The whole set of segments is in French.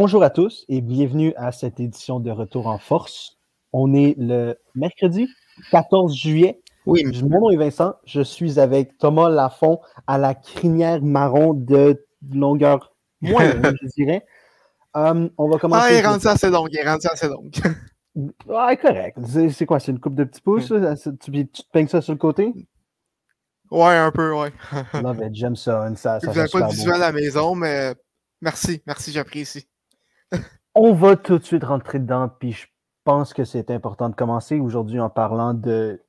Bonjour à tous et bienvenue à cette édition de Retour en force. On est le mercredi 14 juillet. Oui. Mon nom est Vincent. Je suis avec Thomas Lafont à la crinière marron de longueur moyenne, je dirais. Um, on va commencer. Ah, il est rendu assez long. Il est rendu assez long. ah, correct. C'est quoi? C'est une coupe de petits pouces? Ça? Tu, tu te peignes ça sur le côté? Ouais, un peu, ouais. Love it. J'aime ça. ça, ça Vous n'avez pas de visuel à la maison, mais merci. Merci, j'apprécie. On va tout de suite rentrer dedans, puis je pense que c'est important de commencer aujourd'hui en parlant de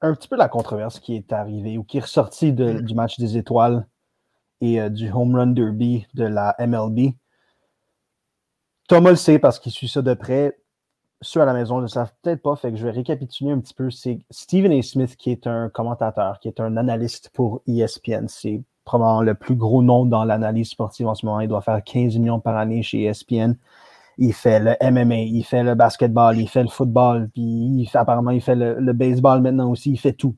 un petit peu la controverse qui est arrivée ou qui est ressortie de, Mm. du match des étoiles et euh, du home run derby de la MLB. Thomas le sait parce qu'il suit ça de près. Ceux à la maison ne le savent peut-être pas, fait que je vais récapituler un petit peu. C'est Stephen A. Smith qui est un commentateur, qui est un analyste pour ESPN. C'est probablement le plus gros nom dans l'analyse sportive en ce moment. Il doit faire 15 millions par année chez ESPN il fait le MMA, il fait le basketball, il fait le football, puis il fait, apparemment il fait le, le baseball maintenant aussi, il fait tout.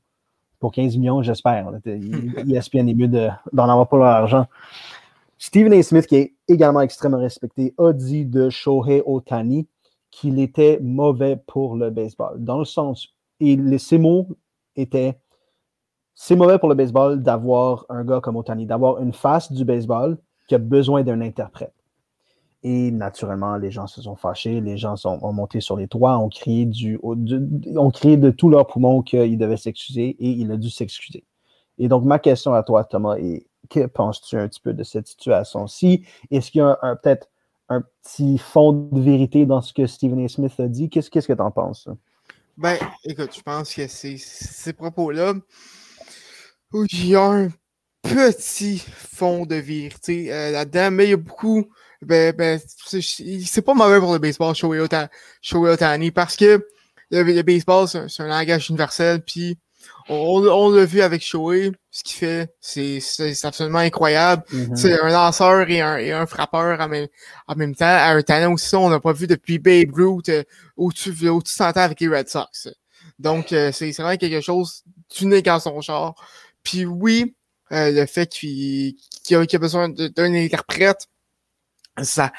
Pour 15 millions, j'espère. ESPN est mieux de- d'en avoir pour leur argent. Stephen A. Smith, qui est également extrêmement respecté, a dit de Shohei Otani qu'il était mauvais pour le baseball. Dans le sens, et les, ces mots étaient c'est mauvais pour le baseball d'avoir un gars comme Otani, d'avoir une face du baseball qui a besoin d'un interprète. Et naturellement, les gens se sont fâchés, les gens sont, ont monté sur les toits, ont crié, du, ont crié de tous leurs poumons qu'il devait s'excuser et il a dû s'excuser. Et donc, ma question à toi, Thomas, est que penses-tu un petit peu de cette situation-ci? Est-ce qu'il y a peut-être un petit fond de vérité dans ce que Stephen A. Smith a dit? Qu'est-ce que tu en penses? Ben, écoute, je pense que ces, ces propos-là, où il y a un petit fond de vérité euh, là-dedans, mais il y a beaucoup. Ben, ben, c'est pas mauvais pour le baseball, Shohei Ota- Shohei Otani, parce que le, le baseball, c'est un, langage universel, puis on, on l'a vu avec Shohei, ce qu'il fait, c'est absolument incroyable. Mhm. C'est un lanceur et un, et un frappeur en même, en même temps. À un talent aussi, on n'a pas vu depuis Babe Ruth euh, au-dessus au 100 ans avec les Red Sox. Donc, euh, c'est vraiment quelque chose d'unique en son genre. Puis oui, euh, le fait qu'il qu'il a, a besoin de- d'un interprète, ça,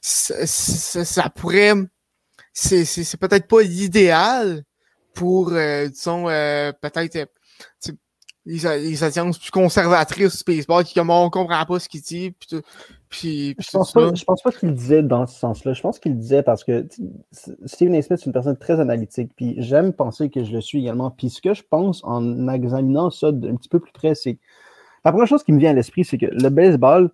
ça, ça, ça pourrait... C'est c'est- c'est peut-être pas l'idéal pour, euh, disons, euh, peut-être... euh, les, les alliances plus conservatrices du baseball qui comme on comprend pas ce qu'il dit puis tout- puis, puis Je pense pas, je pense pas qu'il le disait dans ce sens-là. Je pense qu'il le disait parce que Stephen A. Smith, c'est une personne très analytique. Puis j'aime penser que je le suis également. Puis ce que je pense en examinant ça d'un petit peu plus près, c'est la première chose qui me vient à l'esprit, c'est que le baseball,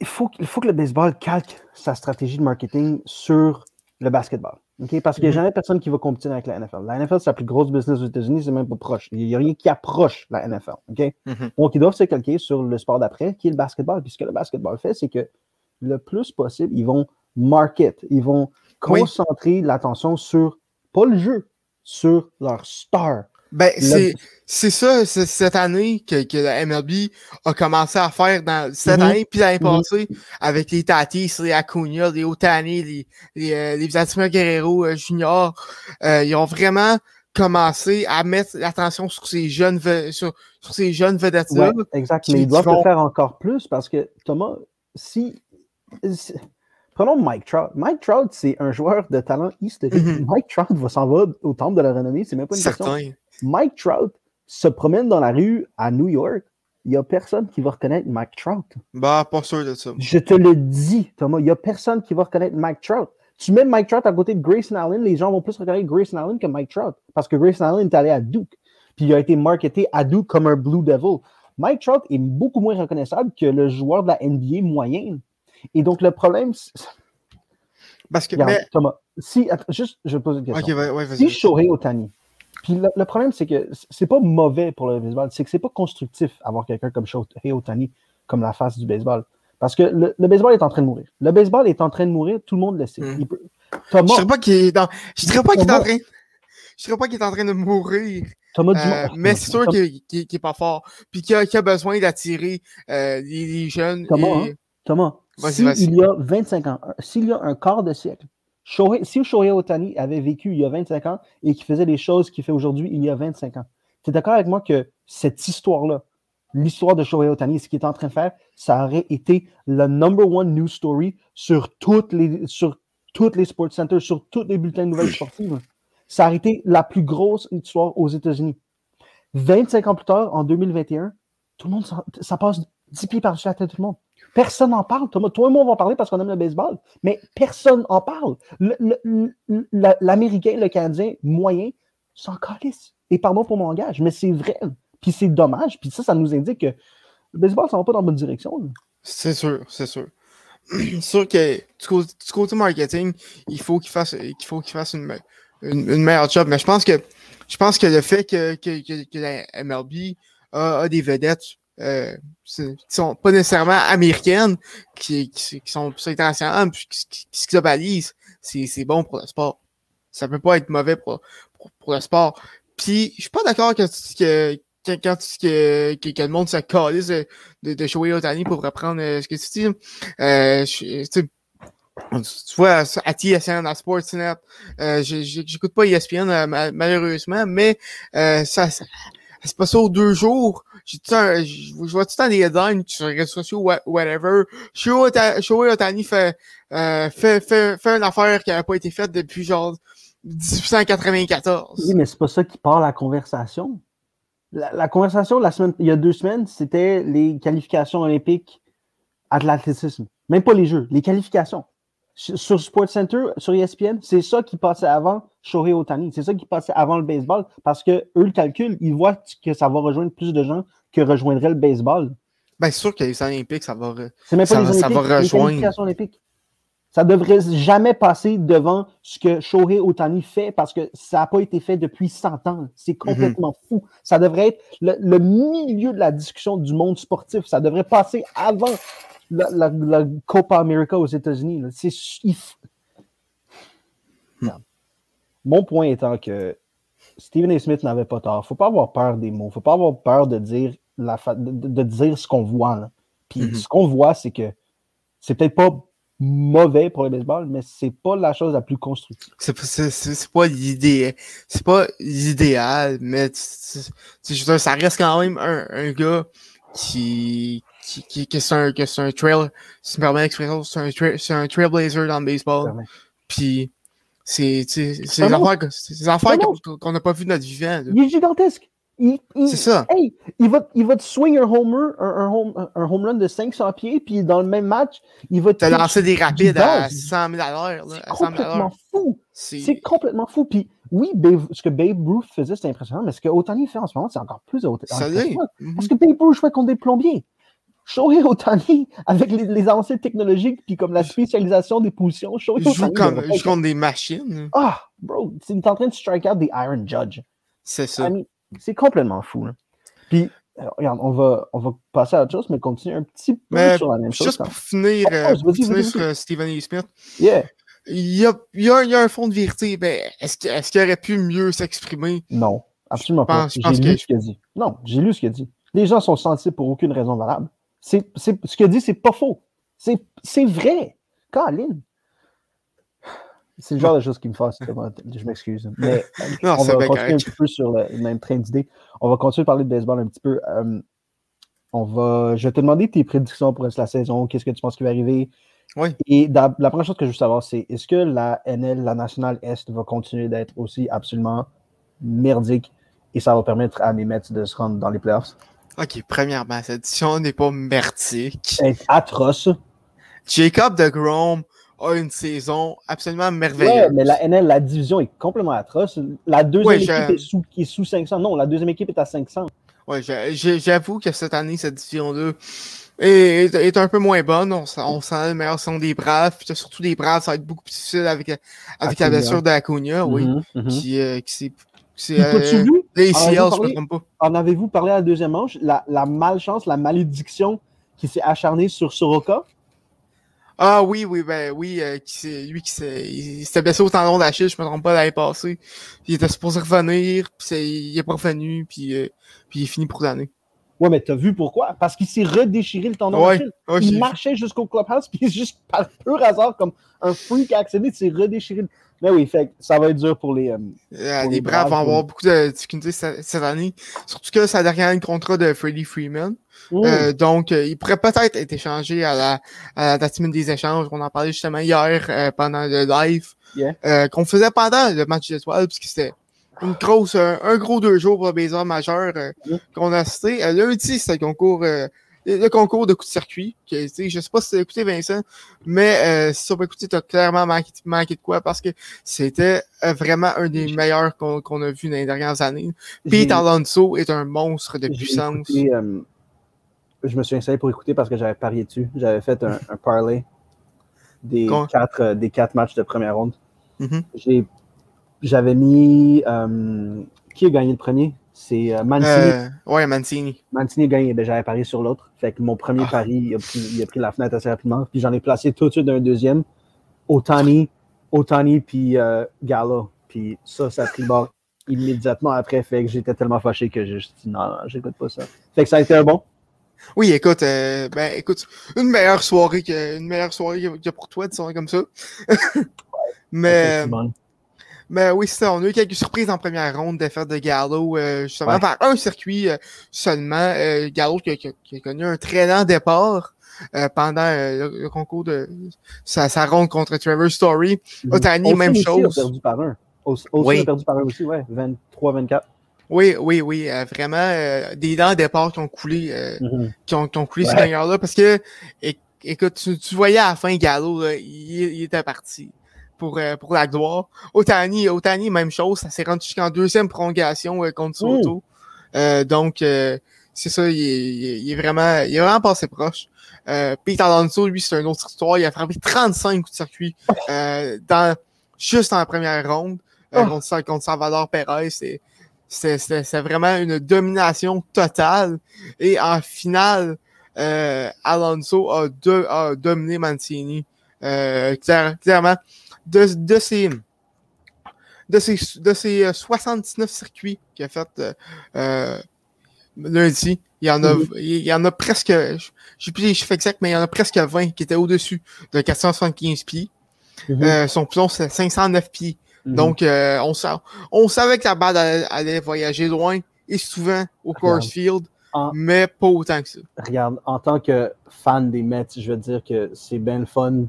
il faut, il faut que le baseball calque sa stratégie de marketing sur le basketball. ok? Parce qu'il n'y a Mhm. jamais personne qui va compétir avec la NFL. La NFL, c'est la plus grosse business aux États-Unis, c'est même pas proche. Il n'y a rien qui approche la NFL. ok? Mhm. Donc, ils doivent se calquer sur le sport d'après, qui est le basketball. Puis ce que le basketball fait, c'est que le plus possible, ils vont market, ils vont Oui. concentrer l'attention sur, pas le jeu, sur leur star. Ben, c'est, c'est ça, c'est cette année que, que la MLB a commencé à faire dans cette Mhm. année puis l'année Mhm. passée avec les Tatis, les Acuna, les Otani, les, les, euh, les Vladimir Guerrero euh, Junior. Euh, ils ont vraiment commencé à mettre l'attention sur ces jeunes, sur, sur ces jeunes vedettes-là. Ouais, exact. Mais ils doivent vont- le faire encore plus parce que, Thomas, si. si- Prenons Mike Trout. Mike Trout, c'est un joueur de talent historique. Mhm. Mike Trout va s'en va au temple de la renommée. C'est même pas une question. Mike Trout se promène dans la rue à New York. Il n'y a personne qui va reconnaître Mike Trout. Bah, pas sûr de ça. Je te le dis, Thomas, il n'y a personne qui va reconnaître Mike Trout. Tu mets Mike Trout à côté de Grayson Allen, les gens vont plus reconnaître Grayson Allen que Mike Trout. Parce que Grayson Allen est allé à Duke. Puis il a été marketé à Duke comme un Blue Devil. Mike Trout est beaucoup moins reconnaissable que le joueur de la NBA moyenne. Et donc, le problème, Parce que, regarde, mais, Thomas, si, attends, juste, je vais poser une question. ok, ouais, ouais. Si Shohei Otani, puis le, le problème, c'est que c'est pas mauvais pour le baseball, c'est que c'est pas constructif avoir quelqu'un comme Shohei Otani comme la face du baseball. Parce que le, le baseball est en train de mourir. Le baseball est en train de mourir, tout le monde le sait. Mm. Il peut- Je Thomas, dirais pas qu'il est dans, je dirais pas qu'il est en train, je dirais pas qu'il est en train de mourir. Thomas Euh, Dumont. mais c'est sûr Thomas- qu'il qu'il- qu'il est pas fort. Puis qu'il a, besoin d'attirer euh, les, les jeunes. Et- hein? Thomas, Vas-y, s'il y a 25 ans, s'il y a un quart de siècle, Shohei- si Shohei Otani avait vécu il y a 25 ans et qu'il faisait les choses qu'il fait aujourd'hui il y a 25 ans, tu es d'accord avec moi que cette histoire-là l'histoire de Shohei Otani, ce qu'il est en train de faire, ça aurait été le number one news story sur toutes les, sur toutes les sports centers, sur tous les bulletins de nouvelles sportives. Ça aurait été la plus grosse histoire aux États-Unis. 25 ans plus tard, en 2021, tout le monde, ça passe 10 pieds par-dessus la tête de tout le monde. Personne n'en parle. Toi, toi et moi, on va en parler parce qu'on aime le baseball, mais personne n'en parle. L'Américain, le, Canadien moyen s'en calisse. Et pardon pour mon langage, mais c'est vrai. Puis c'est dommage. Puis ça, ça nous indique que le baseball, ça va pas dans la bonne direction. C'est sûr, c'est sûr. sûr que du côté, marketing, il faut qu'il fasse, qu'il faut fasse une, une, meilleure job. Mais je pense que je pense que le fait que, que, que, la MLB a, des vedettes euh, qui sont pas nécessairement américaines, qui, qui, sont plus internationales, puis qui, se globalisent, c'est bon pour le sport. Ça peut pas être mauvais pour, pour, le sport. Puis, je suis pas d'accord que, que, quand, quand que, que, le monde se de, de, de Shohei Otani pour reprendre euh, ce que tu dis. Euh, tu vois, à TSN, à Sportsnet, euh, j'écoute pas ESPN euh, malheureusement, mais euh, ça, ça c'est pas ça aux deux jours. Je vois tout le temps des headlines sur les réseaux sociaux, whatever. Shohei Otani fait, euh, fait, fait, fait une affaire qui n'a pas été faite depuis genre 1894. Oui, mais c'est pas ça qui part la conversation. La, conversation la semaine, il y a deux semaines, c'était les qualifications olympiques à l'athlétisme. Même pas les jeux, les qualifications. Sur SportsCenter, sur ESPN, c'est ça qui passait avant Shohei Otani. C'est ça qui passait avant le baseball parce que eux le calculent, ils voient que ça va rejoindre plus de gens que rejoindrait le baseball. C'est sûr que les Olympiques, ça va, ça, les ça va rejoindre. Les olympiques. Ça devrait jamais passer devant ce que Shohei Otani fait parce que ça n'a pas été fait depuis 100 ans. C'est mhm. complètement fou. Ça devrait être le, milieu de la discussion du monde sportif. Ça devrait passer avant la, Copa America aux États-Unis. C'est hmm. Mon point étant que Stephen A. Smith n'avait pas tort. Il ne faut pas avoir peur des mots. Il ne faut pas avoir peur de dire, la de, dire ce qu'on voit. Puis mhm. ce qu'on voit, c'est que c'est peut-être pas mauvais pour le baseball, mais c'est pas la chose la plus constructive. C'est pas l'idée, c'est pas l'idéal, mais ça reste quand même un, un gars qui, qui, qui, qui c'est un, que un trail, si tu me permets l'expression, c'est un, trail, un trailblazer dans le baseball. Puis, c'est, c'est, c'est des affaires, qu'on n'a pas vu de notre vivant. Il est gigantesque. C'est ça. Hey, il va, il va te swing un homer, un, home, un home run de 500 pieds, puis dans le même match, il va te. lancer des rapides à 100 000 à l'heure. C'est complètement fou. C'est complètement fou. Puis oui, ce que Babe Ruth faisait, c'était impressionnant, mais ce que Otani fait en ce moment, c'est encore plus impressionnant. Parce que Babe Ruth jouait contre des plombiers. Shohei Otani, avec les, les avancées technologiques, puis comme la spécialisation des positions, Shohei Otani. Joue, comme, joue contre des machines. Ah, bro, il est en train de strike out des Iron Judge. C'est ça. C'est complètement fou. Puis, regarde, on va, on va passer à autre chose, mais continuer un petit peu sur la même chose. Juste pour finir, oh, euh, pour finir sur euh, Stephen A. Smith. Yeah. Il y, a, il, y a, il y a un fond de vérité. Ben, est-ce qu'il est aurait pu mieux s'exprimer? Non, absolument pas. J'ai lu ce qu'il a dit. Non, j'ai lu ce qu'il a dit. Les gens sont sensibles pour aucune raison valable. C'est, ce qu'il a dit, c'est pas faux. C'est vrai. Colin. C'est le genre de choses qui me fassent. Je m'excuse. Mais on va continuer un petit peu sur le même train d'idées. On va continuer à parler de baseball un petit peu. Euh, on va, je vais te demander tes prédictions pour la saison. Qu'est-ce que tu penses qui va arriver? Oui. Et la première chose que je veux savoir, c'est est-ce que la NL, la Nationale Est, va continuer d'être aussi absolument merdique et ça va permettre à mes Mets de se rendre dans les playoffs? OK, premièrement, cette édition n'est pas merdique. C'est atroce. Jacob de Grom a une saison absolument merveilleuse. Ouais, mais la NL, la division est complètement atroce. La deuxième équipe est sous, est sous 500. Non, la deuxième équipe est à 500. Oui, j'avoue que cette année, cette division-là est, est, un peu moins bonne. On, on sent le meilleur son des Braves. Puis surtout des Braves, ça va être beaucoup plus difficile avec, avec la blessure d'Acuna, oui. Mm -hmm, Qui, euh, qui c'est euh, les je me trompe pas. En avez-vous parlé à la deuxième manche? La, la malchance, la malédiction qui s'est acharnée sur Soroka? Ah oui, oui, ben oui, euh, qui lui qui s'est blessé au tendon d'Achille, je me trompe pas l'année passée. il était supposé revenir, puis il est pas revenu, puis, euh, puis il est fini pour l'année. Ouais, mais t'as vu pourquoi? Parce qu'il s'est redéchiré le tendon Ouais, d'Achille. ouais, il marchait jusqu'au clubhouse, puis juste par pur hasard, comme un freak accident, il s'est redéchiré. Mais oui, fait ça va être dur pour les. euh, Euh, Pour les les Braves vont avoir beaucoup de difficultés cette, année. Surtout que ça dernière contrat de Freddie Freeman. Euh, donc, euh, il pourrait peut-être être échangé à la, à la date limite des échanges. On en parlait justement hier euh, pendant le live Yeah. euh, qu'on faisait pendant le match d'étoiles, puisque c'était une grosse, un, un gros deux jours pour le baseball majeur qu'on a. Euh, lundi, c'était le concours, euh, le concours de coup de circuit. Que, je sais pas si tu as écouté Vincent, mais euh, si tu pas écouté, tu as clairement manqué, manqué de quoi parce que c'était euh, vraiment un des meilleurs qu'on a vu dans les dernières années. Pete Alonso est un monstre de puissance. écouté, euh, je me suis installé pour écouter parce que j'avais parié dessus. J'avais fait un, un parlay des Con- quatre, euh, des quatre matchs de première ronde. Mhm. J'ai- J'avais mis. qui a gagné le premier? C'est euh, Mancini. Euh, ouais, Mancini. Mancini a gagné, ben, j'avais parié sur l'autre. Fait que mon premier Ah. pari, il a, pris, il a pris la fenêtre assez rapidement. Puis j'en ai placé tout de suite un deuxième. Otani, Otani puis euh, Gallo. Puis ça, ça a pris le bord immédiatement après. Fait que j'étais tellement fâché que j'ai juste dit non, non, j'écoute pas ça. Fait que ça a été un bon. Oui, écoute, euh, ben, écoute, une meilleure soirée que, une meilleure soirée que, pour toi, disons comme ça. mais. Mais oui, c'est ça. On a eu quelques surprises en première ronde d'affaires de Gallo, euh, justement, Ouais. par un circuit euh, seulement. Euh, Gallo qui, a- qui a- qui a connu un très lent départ euh, pendant euh, le, le concours de sa, sa ronde contre Trevor Story. Otani, Austin même aussi chose. A perdu par un. Aus- Austin Oui. a perdu par un aussi, ouais. 23-24. Oui, oui, oui, euh, vraiment euh, des lents départs qui ont coulé. euh, qui ont, qui ont coulé ce gagneur-là parce que, écoute, tu, tu voyais à la fin Gallo, là, il, il était parti pour, euh, pour la gloire. Otani, Otani, même chose, ça s'est rendu jusqu'en deuxième prolongation euh, contre Soto. Euh, donc, c'est ça, il est, il est- il est vraiment, il est vraiment passé proche. Euh, Pete Alonso, lui, c'est une autre histoire. Il a frappé 35 coups de circuit euh, dans, juste dans la première ronde Oh. contre, contre Salvador Perez. C'est, c'est, vraiment une domination totale. Et en finale, euh, Alonso a, do- a dominé Mancini. Euh, clair- clairement, de, de ses de ses, de ses euh, 79 circuits qu'il a fait euh, euh, lundi, il y en a, Mhm. il y en a presque, j'ai plus les chiffres exacts, mais il y en a presque 20 qui étaient au-dessus de 475 pieds. Mhm. Euh, son long, c'est 509 pieds. Mhm. Donc, on, sa- on savait que la balle allait, allait voyager loin et souvent au course field, En- mais pas autant que ça. regarde, en tant que fan des Mets, je veux dire que c'est bien le fun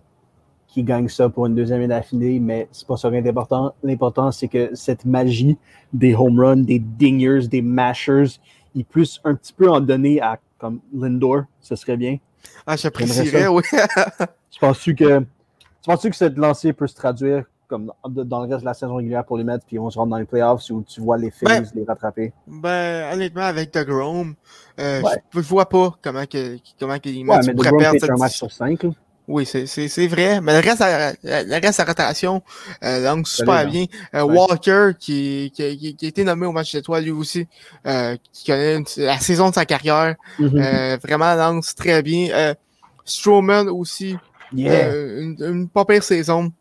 qui gagne ça pour une deuxième année d'affilée, mais c'est pas ça l'important. L'important, c'est que cette magie des home runs, des dingers, des mashers, il plus un petit peu en donner à comme Lindor, ce serait bien. Ah, j'apprécierais, oui. tu penses-tu que, tu penses que ce lancer peut se traduire comme dans le reste de la saison régulière pour les Mets, puis on se rentre dans les playoffs où tu vois les ben, Phillies les rattraper? Ben, honnêtement, avec DeGrom, euh, je ne vois pas comment, que, comment que les Mets mais un match sur 5. Oui, c'est, vrai. Mais le reste, à- le reste à rotation euh, lance super bien. Euh, Ouais. Walker, qui, qui, qui, qui a été nommé au match d'étoiles lui aussi, euh, qui connaît une- la saison de sa carrière, euh, vraiment lance très bien. Euh, Strowman aussi, Yeah! euh, une, une pas pire saison.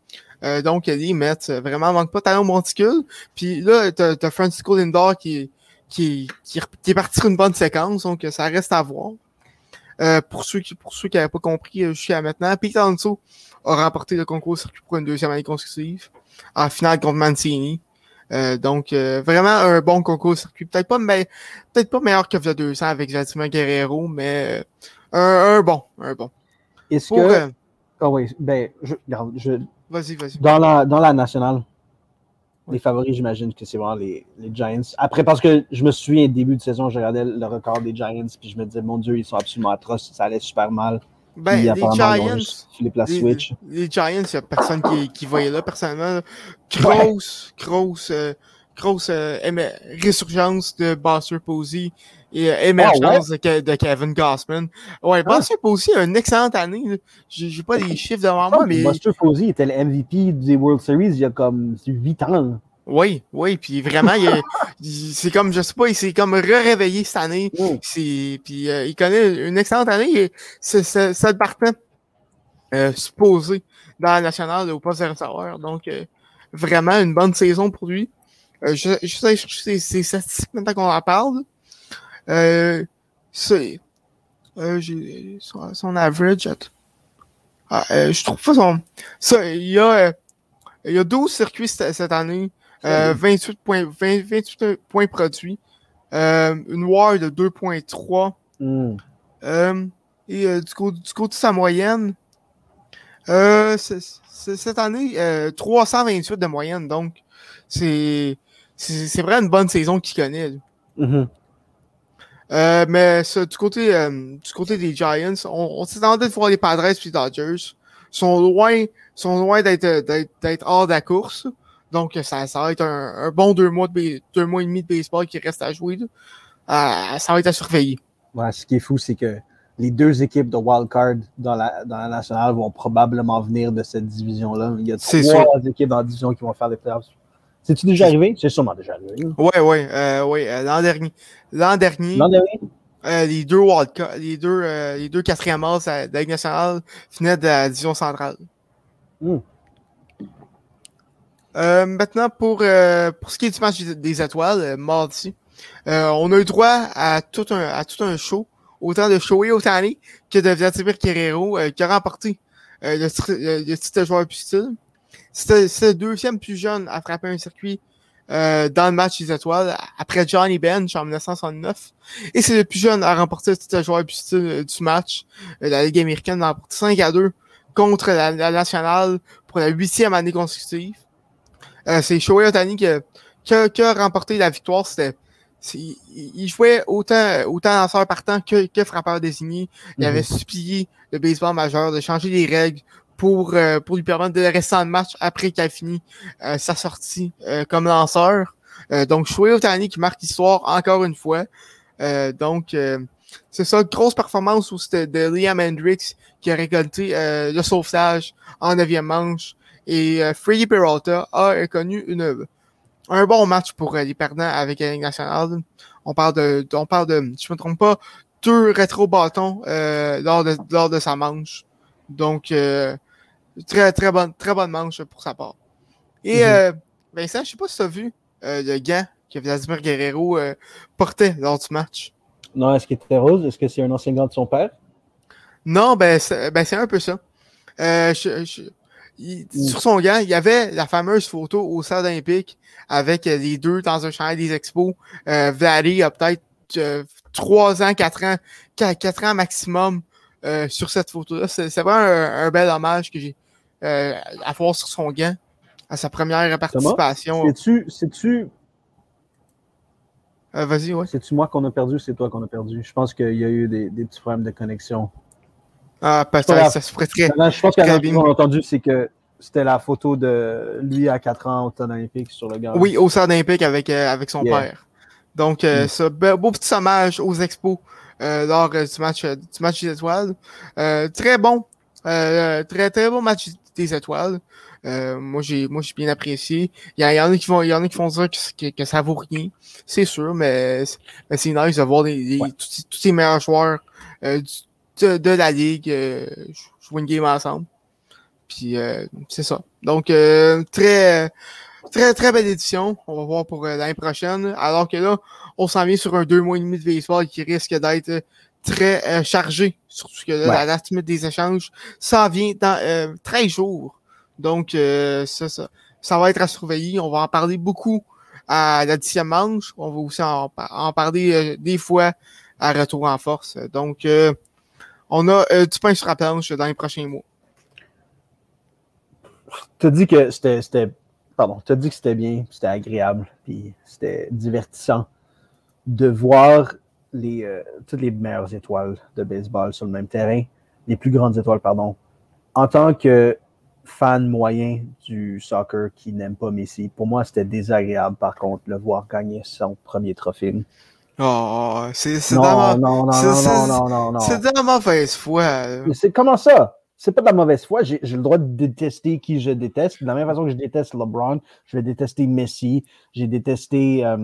Euh, donc, les Mets, vraiment, manque pas de talent monticule. Puis là, t'as, t'as Francisco Lindor qui, qui, qui, qui est parti sur une bonne séquence, donc ça reste à voir. Euh, pour ceux qui pour ceux qui n'avaient pas compris euh, jusqu'à maintenant, Pete Alonso a remporté le concours circuit pour une deuxième année consécutive en finale contre Mancini. Euh, donc euh, vraiment un bon concours circuit. Peut-être pas mais peut-être pas meilleur que le 200 avec Vladimir Guerrero, mais euh, un, un bon, un bon. Est-ce que. euh, Ah oui, ben, je, je, vas-y, vas-y. Dans la, dans la nationale. Les favoris, j'imagine que c'est vraiment les, les Giants. Après, parce que je me souviens, début de saison, je regardais le record des Giants, puis je me disais, mon Dieu, ils sont absolument atroces, ça allait super mal. Ben, les Giants, les, switch. les Giants, il n'y a personne qui, qui voyait là, personnellement. Grosse, grosse, euh, grosse euh, résurgence de Buster Posey et euh, émergence de, Ke- de Kevin Gossman. Ouais, Ah. Buster Posey a une excellente année. J'ai pas les chiffres devant moi, mais Buster Posey était le MVP des World Series il y a comme 8 ans. oui, oui, puis vraiment, c'est comme, je sais pas, il s'est comme réveillé cette année. Mm. Puis euh, il connaît une excellente année. et C'est le partant euh, supposé dans la nationale au poste de receveur. Donc, euh, vraiment une bonne saison pour lui. Euh, je, je sais chercher ses statistiques maintenant qu'on en parle. Euh, c'est. Euh, j'ai son, son average. Ah, euh, je trouve pas son. Ça, il y a, euh, il y a 12 circuits cette, cette année. Euh, 28, points, 20, 28 points produits. Euh, une WAR de 2.3. Hmm. Euh, et euh, du, côté, du côté de sa moyenne, euh, c'est- c'est- cette année, euh, 328 de moyenne. Donc, c'est c'est vraiment une bonne saison qu'il connaît. Mhm. Euh, mais ça, du, côté, euh, du côté des Giants, on, on s'attendait de voir les Padres et les Dodgers. sont loin, sont loin d'être d'être hors de la course. Donc, ça, ça va être un, un bon deux mois, de, deux mois et demi de baseball qui reste à jouer. Euh, ça va être à surveiller. Ouais, ce qui est fou, c'est que les deux équipes de wildcard dans la, dans la nationale vont probablement venir de cette division-là. Il y a trois équipes dans la division qui vont faire les playoffs. C'est-tu déjà arrivé? C'est sûrement déjà arrivé. euh, ouais. euh, L'an dernier, l'an dernier, L'an dernier? euh, les deux wildcards, les deux, euh, les deux quatrième as de la Ligue nationale venaient de la division centrale. Euh, maintenant, pour, euh, pour ce qui est du match des, étoiles, mardi, euh, on a eu droit à tout un, à tout un show, autant de Shohei Otani que de Vladimir Guerrero, euh, qui a remporté euh, le, titre- le- le titre de joueur plus style. C'était le deuxième plus jeune à frapper un circuit euh, dans le match des étoiles, après Johnny Bench en 1969. Et c'est le plus jeune à remporter le titre de joueur euh, du match. Euh, la Ligue américaine a remporté 5 à 2 contre la, la nationale pour la huitième année consécutive. Euh, c'est Shohei Otani qui a, qui a- qui a remporté la victoire. C'était, c'est- il, il jouait autant, autant lanceur partant que, que frappeur désigné. Il Mhm. avait supplié le baseball majeur de changer les règles pour, euh, pour lui permettre de rester en match après qu'il a fini euh, sa sortie euh, comme lanceur. Donc, Shohei Otani qui marque l'histoire encore une fois. Donc, c'est ça, grosse performance aussi de, de Liam Hendricks qui a récolté le sauvetage en neuvième manche. Et Freddy Peralta a connu une, un bon match pour les perdants avec la nationale. On parle de, on parle de, je me trompe pas, deux rétro-bâtons lors, de, lors de sa manche. Donc, très, très bonne, très bonne manche pour sa part. Et euh, Vincent, je sais pas si tu as vu euh, le gant que Vladimir Guerrero euh, portait lors du match. Non, est-ce qu'il était rose? Est-ce que c'est un enseignant de son père? Non, ben c'est ben, un peu ça. Je- je- il- Mm. Sur son gant, il y avait la fameuse photo au stade olympique avec les deux dans un chantier des expos. Vladdy a peut-être euh, trois ans, quatre ans, qua- quatre ans maximum euh, sur cette photo-là. C'est c'est vraiment un, un bel hommage que j'ai euh, à voir sur son gant à sa première participation. Sais-tu, sais-tu, Euh, Vas-y, ouais. c'est-tu moi qu'on a perdu ou c'est toi qu'on a perdu? Je pense qu'il y a eu des, des petits problèmes de connexion. Ah, peut-être, grave. ça se prêterait. Maintenant, je pense que Très qu'on a entendu, c'est que c'était la photo de lui à 4 ans au Stade olympique sur le gars. Oui, au stade olympique avec, euh, avec son Yeah. père. Donc, euh, Mm. ce be- beau petit hommage aux expos euh, lors du match du match des étoiles. Très bon. Très, très bon match des étoiles. Euh, moi, j'ai moi j'ai bien apprécié. Il y, y en a qui vont il y en a qui vont dire que, que, que ça vaut rien. C'est sûr, mais, c'est- mais c'est nice de voir les, les- Ouais. tous, tous les meilleurs joueurs euh, du- de, de la ligue euh, jouer une game ensemble. Puis euh, c'est ça. Donc très Très, très belle édition. On va voir pour l'année prochaine. Alors que là, on s'en vient sur un deux mois et demi de baseball qui risque d'être très euh, chargé. Surtout que là, Ouais. la date limite des échanges, ça vient dans euh, 13 jours. Donc, euh, ça, ça, ça va être à surveiller. On va en parler beaucoup à la dixième manche. On va aussi en, par- en parler euh, des fois à retour en force. Donc, euh, on a euh, du pain sur la planche dans les prochains mois. Tu as dit que c'était, c'était- pardon, tu dit que c'était bien, c'était agréable, puis c'était divertissant de voir les, euh, toutes les meilleures étoiles de baseball sur le même terrain, les plus grandes étoiles, pardon. En tant que fan moyen du soccer qui n'aime pas Messi, pour moi, c'était désagréable, par contre, le voir gagner son premier trophée. Oh, c'est Non, ma- non, non, non, non, non, non, c'est de la mauvaise foi. c'est comment ça? C'est pas de la mauvaise foi. J'ai j'ai le droit de détester qui je déteste. De la même façon que je déteste LeBron, je vais détester Messi. J'ai détesté, euh,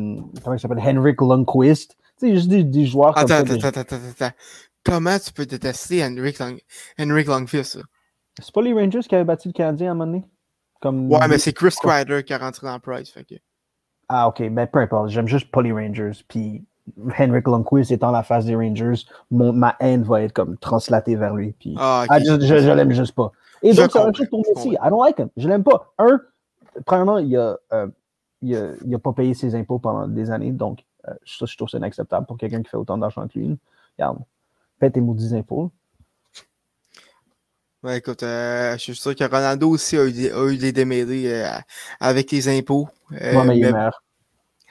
comment il s'appelle, Henrik Lundqvist. Tu sais, juste des, des joueurs comme Attends, ça. attends, attends, attends, attends. Comment tu peux détester Henrik, Long... Henrik C'est pas les Rangers qui avaient battu le Canadien à un moment donné? Comme... Ouais, mais c'est Chris Kreider qui a rentré dans Price. Fait que... Ah, ok. Ben, peu importe. J'aime juste pas les Rangers. Puis Henrik Lundqvist étant la face des Rangers, mon, ma haine va être comme translatée vers lui. Puis, Ah, ok. ah, je, je, je l'aime juste pas. Et donc, c'est la même chose pour Messi. I don't like him. Je l'aime pas. Un, premièrement, il a, euh, il a, il a pas payé ses impôts pendant des années. Donc, ça, je trouve ça inacceptable pour quelqu'un qui fait autant d'argent que lui. Regarde, paie tes maudits impôts. Ouais, écoute, euh, je suis sûr que Ronaldo aussi a eu des, a eu des démêlés euh, avec les impôts. Euh, Moi, mais il mais- meilleur.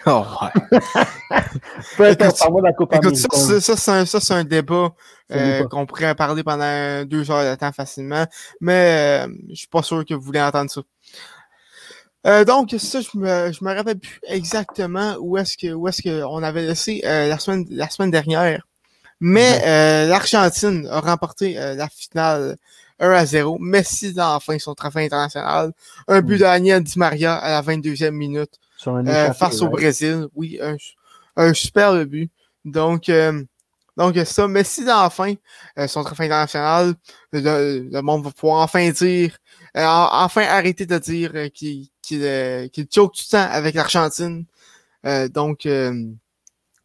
Oh, ouais. Écoute, de la Coupe Écoute, ça, ça, ça, c'est un, ça, c'est un débat C'est euh, qu'on pourrait parler pendant deux heures de temps facilement, mais euh, je suis pas sûr que vous voulez entendre ça. Euh, donc, ça, je me, je me rappelle plus exactement où est-ce que où est-ce qu'on avait laissé euh, la, semaine, la semaine dernière. Mais euh, l'Argentine a remporté euh, la finale 1 à 0. Messi a enfin son trophée international. Un but Daniel Di Maria à la 22e minute euh, face au? Brésil. Oui, un, un super but. Donc, euh, donc ça, Messi enfin euh, son trophée international, le, le monde va pouvoir enfin dire, euh, en- enfin arrêter de dire qu'il qu'il euh, qu'il choke tout le temps avec l'Argentine. Euh, donc, euh,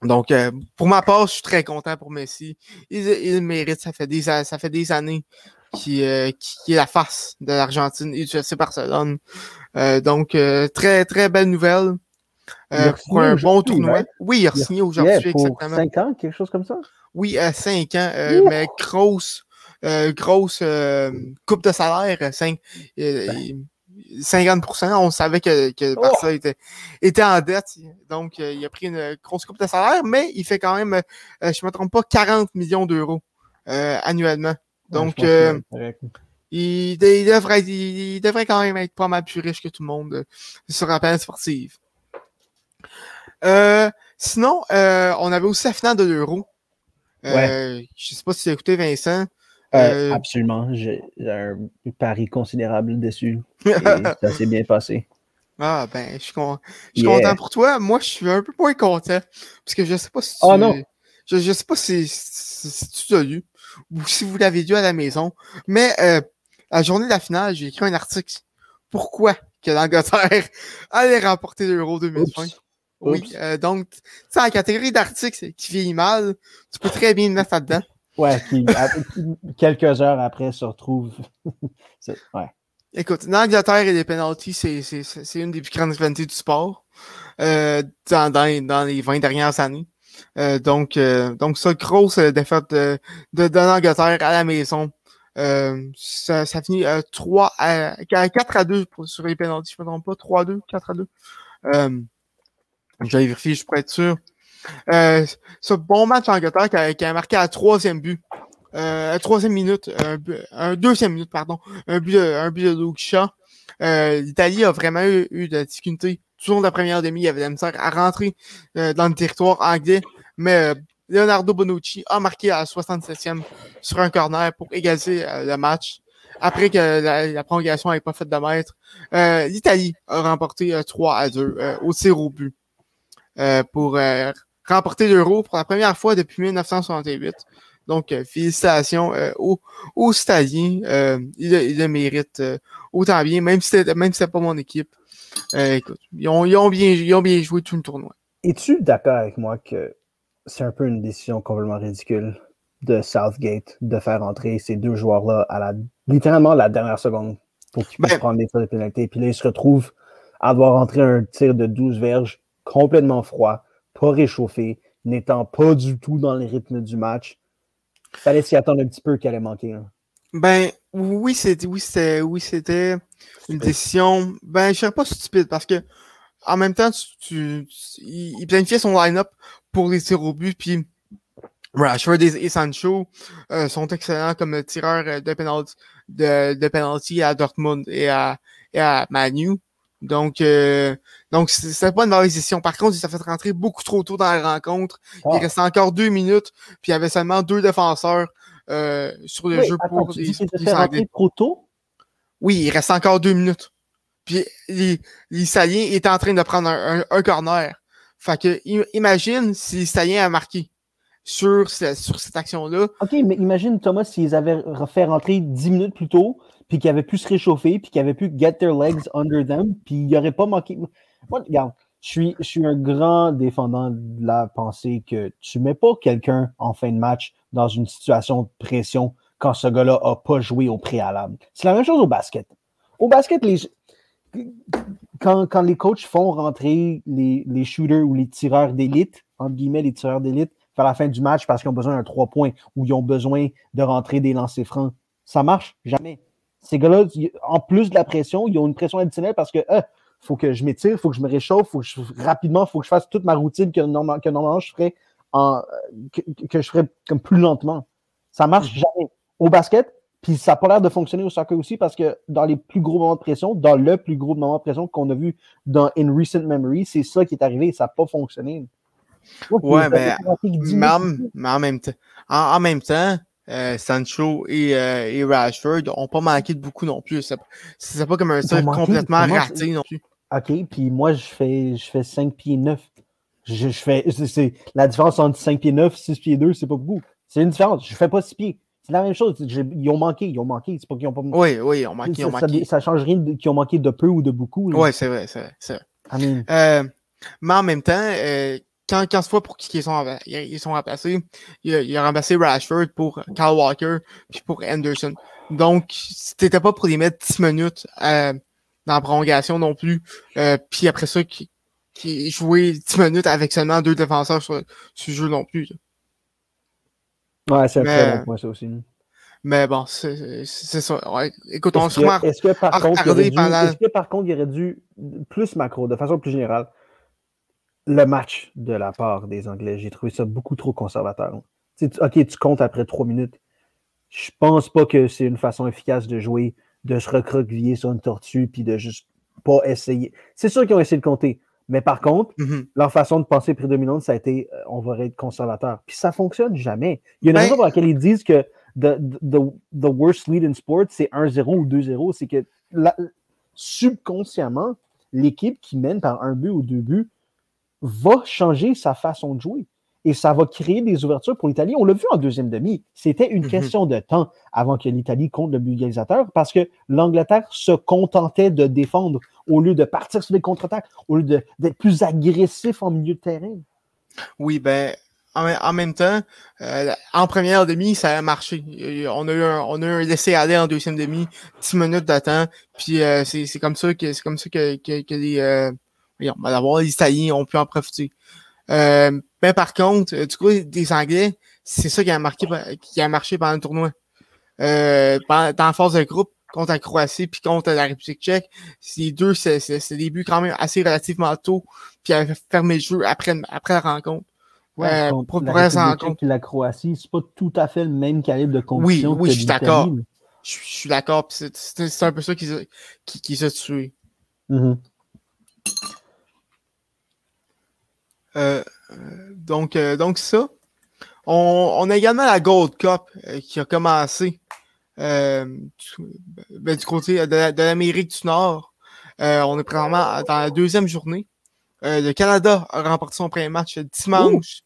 donc euh, pour ma part, je suis très content pour Messi. Il, il mérite. Ça fait des, ça fait des années qu'il euh, est la face de l'Argentine et du FC Barcelone. Euh, donc, très, très belle nouvelle. Pour un bon tournoi. Oui, il a signé aujourd'hui, exactement. 5 ans, quelque chose comme ça? Oui, à 5 ans, mais grosse, grosse coupe de salaire, cinq- Ben. 50%. On savait que, que le Oh! Barça était, était en dette, donc euh, il a pris une grosse coupe de salaire, mais il fait quand même, euh, je me trompe pas, 40 millions d'euros euh, annuellement. Donc, Ouais, il, de- il devrait, il, il devrait quand même être pas mal plus riche que tout le monde euh, sur la planète sportive. Euh, sinon, euh, on avait aussi la finale de l'Euro. Euh, Je sais pas si tu as écouté Vincent. Euh, Euh, absolument. J'ai un pari considérable dessus. Et ça s'est bien passé. Ah ben, je suis, con- je suis Yeah. content pour toi. Moi, je suis un peu moins content. Parce que je sais pas si tu. Oh non. Je, je sais pas si, si, si tu l'as lu ou si vous l'avez lu à la maison. Mais euh, la journée de la finale, j'ai écrit un article. Pourquoi que l'Angleterre allait remporter l'Euro 2020? Oups. Oui, euh, donc, tu sais, en catégorie d'articles qui vieillit mal, tu peux très bien le mettre là-dedans. Ouais, quelques heures après se retrouve. Écoute, l'Angleterre et les penalties, c'est, une des plus grandes rivalités du sport euh, dans, les 20 dernières années. Euh, donc, euh, donc ça, grosse défaite de, de, l'Angleterre à la maison. Ça, finit euh, 3 à, 4 à 2 pour, sur les penalties, je me trompe pas, 3 à 2, 4 à 2. Euh, je vais vérifier, je pourrais être sûr. Euh, ce bon match Angleterre qui a, qui a marqué à troisième but. Euh, troisième minute, un, deuxième minute, pardon un but de, un. Euh, L'Italie a vraiment eu, de la difficulté. Tout au long de la première demi, il y avait de la misère à rentrer euh, dans le territoire anglais. Mais euh, Leonardo Bonucci a marqué à la 67e sur un corner pour égaliser euh, le match. Après que la, prolongation n'avait pas fait de mètre, l'Italie a remporté euh, 3 à 2 euh, au tir au but pour remporter l'Euro pour la première fois depuis 1968. Donc, euh, félicitations euh, aux, aux Italiens. Euh, ils, le- ils le méritent euh, autant bien, même si c'était même si pas mon équipe. Écoute, ils ont, ils, ont bien, ils ont bien joué tout le tournoi. Es-tu d'accord avec moi que c'est un peu une décision complètement ridicule de Southgate de faire entrer ces deux joueurs-là à la littéralement la dernière seconde pour qu'ils puissent Ben- prendre des tirs de pénalité. Puis là, ils se retrouvent à devoir entrer un tir de 12 verges complètement froid, pas réchauffé, n'étant pas du tout dans le rythme du match. Fallait s'y attendre un petit peu qu'elle allait manquer. hein. Ben, oui, c'était, oui, c'était, oui, c'était une décision, ben, je serais pas stupide parce que, en même temps, tu, tu- tu- il, planifiait son line-up pour les tirs au but, puis Rashford et, Sancho euh, sont excellents comme tireurs euh, de penalty, de, de penalty à Dortmund et à, et à Manu. Donc, euh, donc c'est- c'était pas une mauvaise décision. Par contre, il s'est fait rentrer beaucoup trop tôt dans la rencontre. Ah. Il restait encore deux minutes, puis il y avait seulement deux défenseurs euh, sur le Oui, jeu attends, pour tu dis pour s'est rentrer trop tôt? Oui, il reste encore deux minutes. Puis Italiens étaient en train de prendre un, un, un corner. Fait que im- imagine si les Italiens a marqué sur, ce- sur cette action-là. OK, mais imagine, Thomas, s'ils avaient fait rentrer 10 minutes plus tôt, puis qu'ils avaient pu se réchauffer, puis qu'ils avaient pu get their legs under them, puis il n'y aurait pas manqué. Moi, regarde, je suis, je suis un grand défendant de la pensée que tu mets pas quelqu'un en fin de match dans une situation de pression quand ce gars-là a pas joué au préalable. C'est la même chose au basket. Au basket, les, quand, quand les coachs font rentrer les, les shooters ou les tireurs d'élite, entre guillemets, les tireurs d'élite, vers la fin du match parce qu'ils ont besoin d'un trois points ou ils ont besoin de rentrer des lancers francs, ça marche jamais. Ces gars-là, en plus de la pression, ils ont une pression additionnelle parce que euh, faut que je m'étire, faut que je me réchauffe, faut que je, rapidement, faut que je fasse toute ma routine que, normal, que normalement je ferais en, que, que, je ferais comme plus lentement. Ça marche mm-hmm. jamais. Au basket, puis ça n'a pas l'air de fonctionner au soccer aussi parce que dans les plus gros moments de pression, dans le plus gros moment de pression qu'on a vu dans In Recent Memory, c'est ça qui est arrivé ça n'a pas fonctionné. Ouais, mais, mais, en, même temps, en, même temps, euh, Sancho et, euh, et Rashford n'ont pas manqué de beaucoup non plus. C'est pas comme un truc complètement raté non plus. OK, puis moi, je fais, je fais 5 pieds 9. Je, je fais, c'est, la différence entre 5 pieds 9 6 pieds 2, c'est pas beaucoup. C'est une différence. Je fais pas 6 pieds. C'est la même chose. Ils ont manqué, ils ont manqué. C'est pas qu'ils ont pas Oui, oui, ils ont manqué. Ils ont manqué. Ça, ça, change rien qu'ils ont manqué de peu ou de beaucoup. Oui, c'est vrai, c'est vrai. vrai. Euh, mais en même temps, quand, quand fois pour qui ils sont, ils sont remplacés, il a, il a remplacé Rashford pour Kyle Walker puis pour Anderson. Donc, c'était pas pour les mettre 10 minutes euh, dans la prolongation non plus. Euh, puis après ça, qui, qui jouait 10 minutes avec seulement deux défenseurs sur, sur le jeu non plus. Ouais, c'est un très bon point, ça aussi. Mais bon, c'est ça. Ouais. Écoute, on se remarque. Est-ce que, par contre, il est-ce que par contre, il aurait dû, plus macro, de façon plus générale, le match de la part des Anglais, j'ai trouvé ça beaucoup trop conservateur. ok, tu comptes après trois minutes. Je pense pas que c'est une façon efficace de jouer, de se recroqueviller sur une tortue puis de juste pas essayer. C'est sûr qu'ils ont essayé de compter. Mais par contre, mm-hmm. leur façon de penser prédominante, ça a été euh, on va être conservateur. Puis ça fonctionne jamais. Il y a une ben raison pour laquelle ils disent que the, the, the worst lead in sport, c'est 1-0 ou 2-0. C'est que subconsciemment, l'équipe qui mène par un but ou deux buts va changer sa façon de jouer. Et ça va créer des ouvertures pour l'Italie. On l'a vu en deuxième demi. C'était une mm-hmm. question de temps avant que l'Italie compte le but égalisateur parce que l'Angleterre se contentait de défendre au lieu de partir sur des contre-attaques, au lieu d'être plus agressif en milieu de terrain. Oui, ben, en, même temps, euh, en première demi, ça a marché. On a eu un, on a eu un laissé aller en deuxième demi, 10 minutes d'attente. Puis euh, c'est comme ça que c'est comme ça que, que, que les, euh, les Italiens ont pu en profiter. Euh, mais par contre, du coup, des Anglais, c'est ça qui a marqué qui a marché pendant le tournoi. Euh, dans la phase de groupe contre la Croatie puis contre la République tchèque, les deux, c'est des buts quand même assez relativement tôt, puis a fermé le jeu après, après la rencontre. Ouais, euh, pour, la République la Croatie, c'est pas tout à fait le même calibre de compétition. Oui, oui, je suis d'accord. Je, suis d'accord, c'est un peu ça qui, qui, qui s'est tué. Euh, donc, euh, donc ça. On, on, a également la Gold Cup euh, qui a commencé euh, ben, du côté de, l'Amérique du Nord. on est présentement dans la deuxième journée. le Canada a remporté son premier match dimanche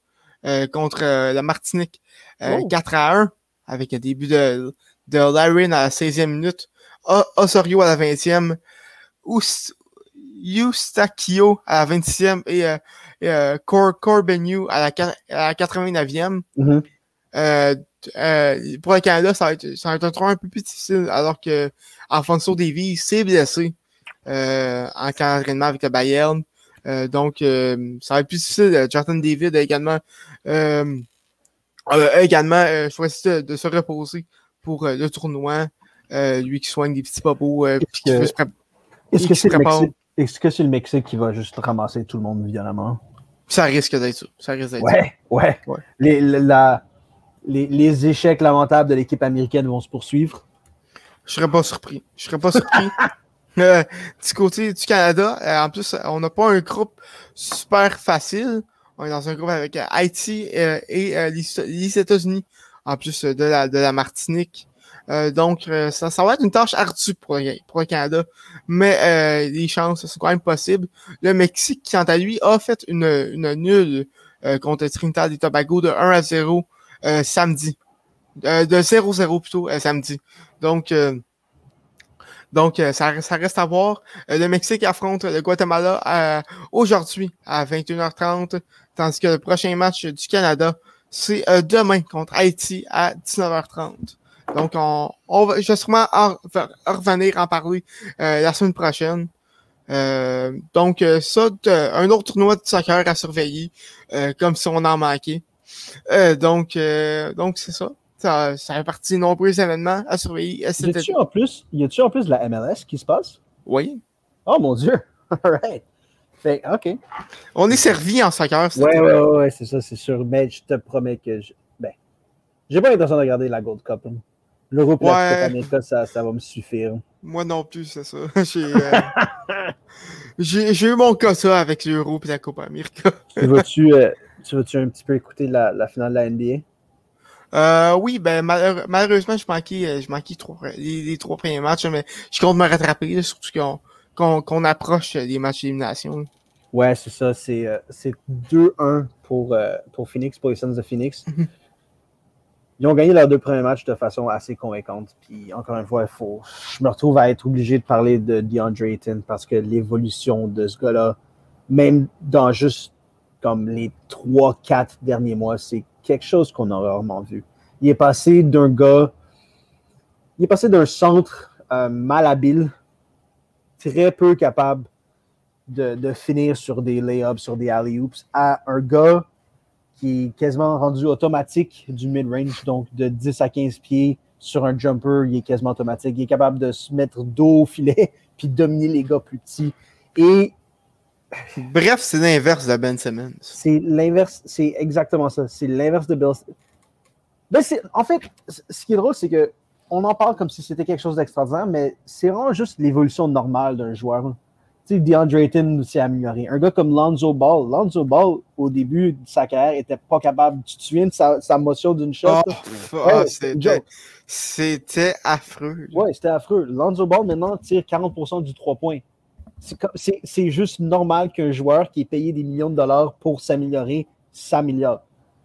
contre la Martinique 4 à 1 avec un début de, de Larry à la 16e minute. Osorio à la 20e. Eustakio à la 26e et euh, Cor Corbenou à la, à la 89e. Mm-hmm. euh, euh, pour le Canada, ça va, être, ça va être un tour un peu plus difficile, alors que Alfonso Davies s'est blessé euh, en camp d'entraînement avec le Bayern. Euh, donc, euh, ça va être plus difficile. Jonathan David a également, euh, a également choisi de, de, se reposer pour le tournoi. lui qui soigne des petits bobos. Est-ce que c'est est-ce que c'est le Mexique qui va juste ramasser tout le monde violemment? Ça risque d'être ça. Ça risque d'être ouais, Ouais, ouais. Les, la, les, les, échecs lamentables de l'équipe américaine vont se poursuivre. Je serais pas surpris. Je serais pas surpris. euh, du côté du Canada, euh, en plus, on n'a pas un groupe super facile. On est dans un groupe avec euh, Haïti et les, États-Unis, en plus de la, de la Martinique. Euh, donc, euh, ça, ça va être une tâche ardue pour, pour le Canada, mais euh, les chances sont quand même possibles. Le Mexique, quant à lui, a fait une, une nulle contre Trinidad et Tobago de 1 à 0 samedi. de 0-0 plutôt samedi. Donc, Donc, euh, ça, ça, reste à voir. Euh, le Mexique affronte le Guatemala euh, aujourd'hui à 21h30, tandis que le prochain match du Canada, c'est demain contre Haïti à 19h30. Donc, on, on va, je vais sûrement en, revenir en parler la semaine prochaine. donc, ça, un autre tournoi de soccer à surveiller, comme si on en manquait. donc, donc c'est ça. Ça, ça fait partie de nombreux événements à surveiller. Y a-tu en plus, y a-tu en plus de la MLS qui se passe? Oui. Oh mon Dieu! All right. Fait, OK. On est servi en soccer. Ouais, ouais, ouais, c'est ça, c'est sûr. Mais je te promets que je. Ben, j'ai pas l'intention de regarder la Gold Cup. Hein. L'Europe ouais. ça, ça va me suffire. Moi non plus, c'est ça. Euh, j'ai euh... eu mon cas ça avec l'Euro et la Coupe América. tu euh, veux un petit peu écouter la, la finale de la NBA? Euh, oui, ben malheureusement, je manquais, je manquais trois, les, trois premiers matchs, mais je compte me rattraper, surtout qu'on qu'on approche des matchs d'élimination. Ouais, c'est ça. C'est euh, 2-1 pour, pour Phoenix, pour les Suns de Phoenix. Ils ont gagné leurs deux premiers matchs de façon assez convaincante. Puis encore une fois, il faut, je me retrouve à être obligé de parler de DeAndre Ayton parce que l'évolution de ce gars-là, même dans juste comme les 3-4 derniers mois, c'est quelque chose qu'on a rarement vu. Il est passé d'un gars, il est passé d'un centre euh, malhabile, très peu capable de, finir sur des layups, sur des alley-oops, à un gars qui est quasiment rendu automatique du mid-range, donc de 10 à 15 pieds sur un jumper, il est quasiment automatique. Il est capable de se mettre dos au filet puis dominer les gars plus petits. Et Bref, c'est l'inverse de Ben Simmons. C'est l'inverse, c'est exactement ça. C'est l'inverse de Bill. Ben, en fait, ce qui est drôle, c'est que on en parle comme si c'était quelque chose d'extraordinaire, mais c'est vraiment juste l'évolution normale d'un joueur. Tu sais, DeAndre Ayton s'est amélioré. Un gars comme Lonzo Ball, Lonzo Ball, au début de sa carrière, était pas capable. Tu te souviens de sa, motion d'une shot? Oh, oh, c'était affreux. Ouais, c'était affreux. Lonzo Ball, maintenant, tire 40% du 3 points c'est juste normal qu'un joueur qui est payé des millions de dollars pour s'améliorer s'améliore.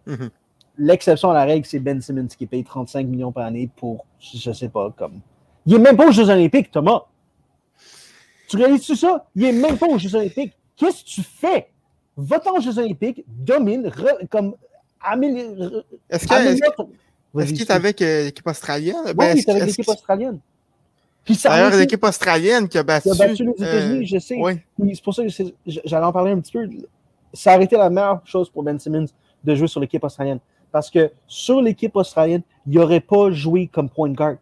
Mm-hmm. L'exception à la règle, c'est Ben Simmons qui payé 35 millions par année pour, je sais pas, comme. Il est même pas aux Jeux Olympiques, Thomas. Tu réalises-tu ça? Il est même pas aux Jeux Olympiques. Qu'est-ce que tu fais? Va-t'en aux Jeux Olympiques, domine, comme améliore. Est-ce qu'il est, avec euh, l'équipe australienne? Oui, ben, il est avec l'équipe australienne. D'ailleurs, l'équipe australienne qui a battu. Qui a battu les États-Unis, euh, je sais. C'est pour ça que j'allais en parler un petit peu. Ça aurait été la meilleure chose pour Ben Simmons de jouer sur l'équipe australienne. Parce que sur l'équipe australienne, il n'aurait pas joué comme point guard.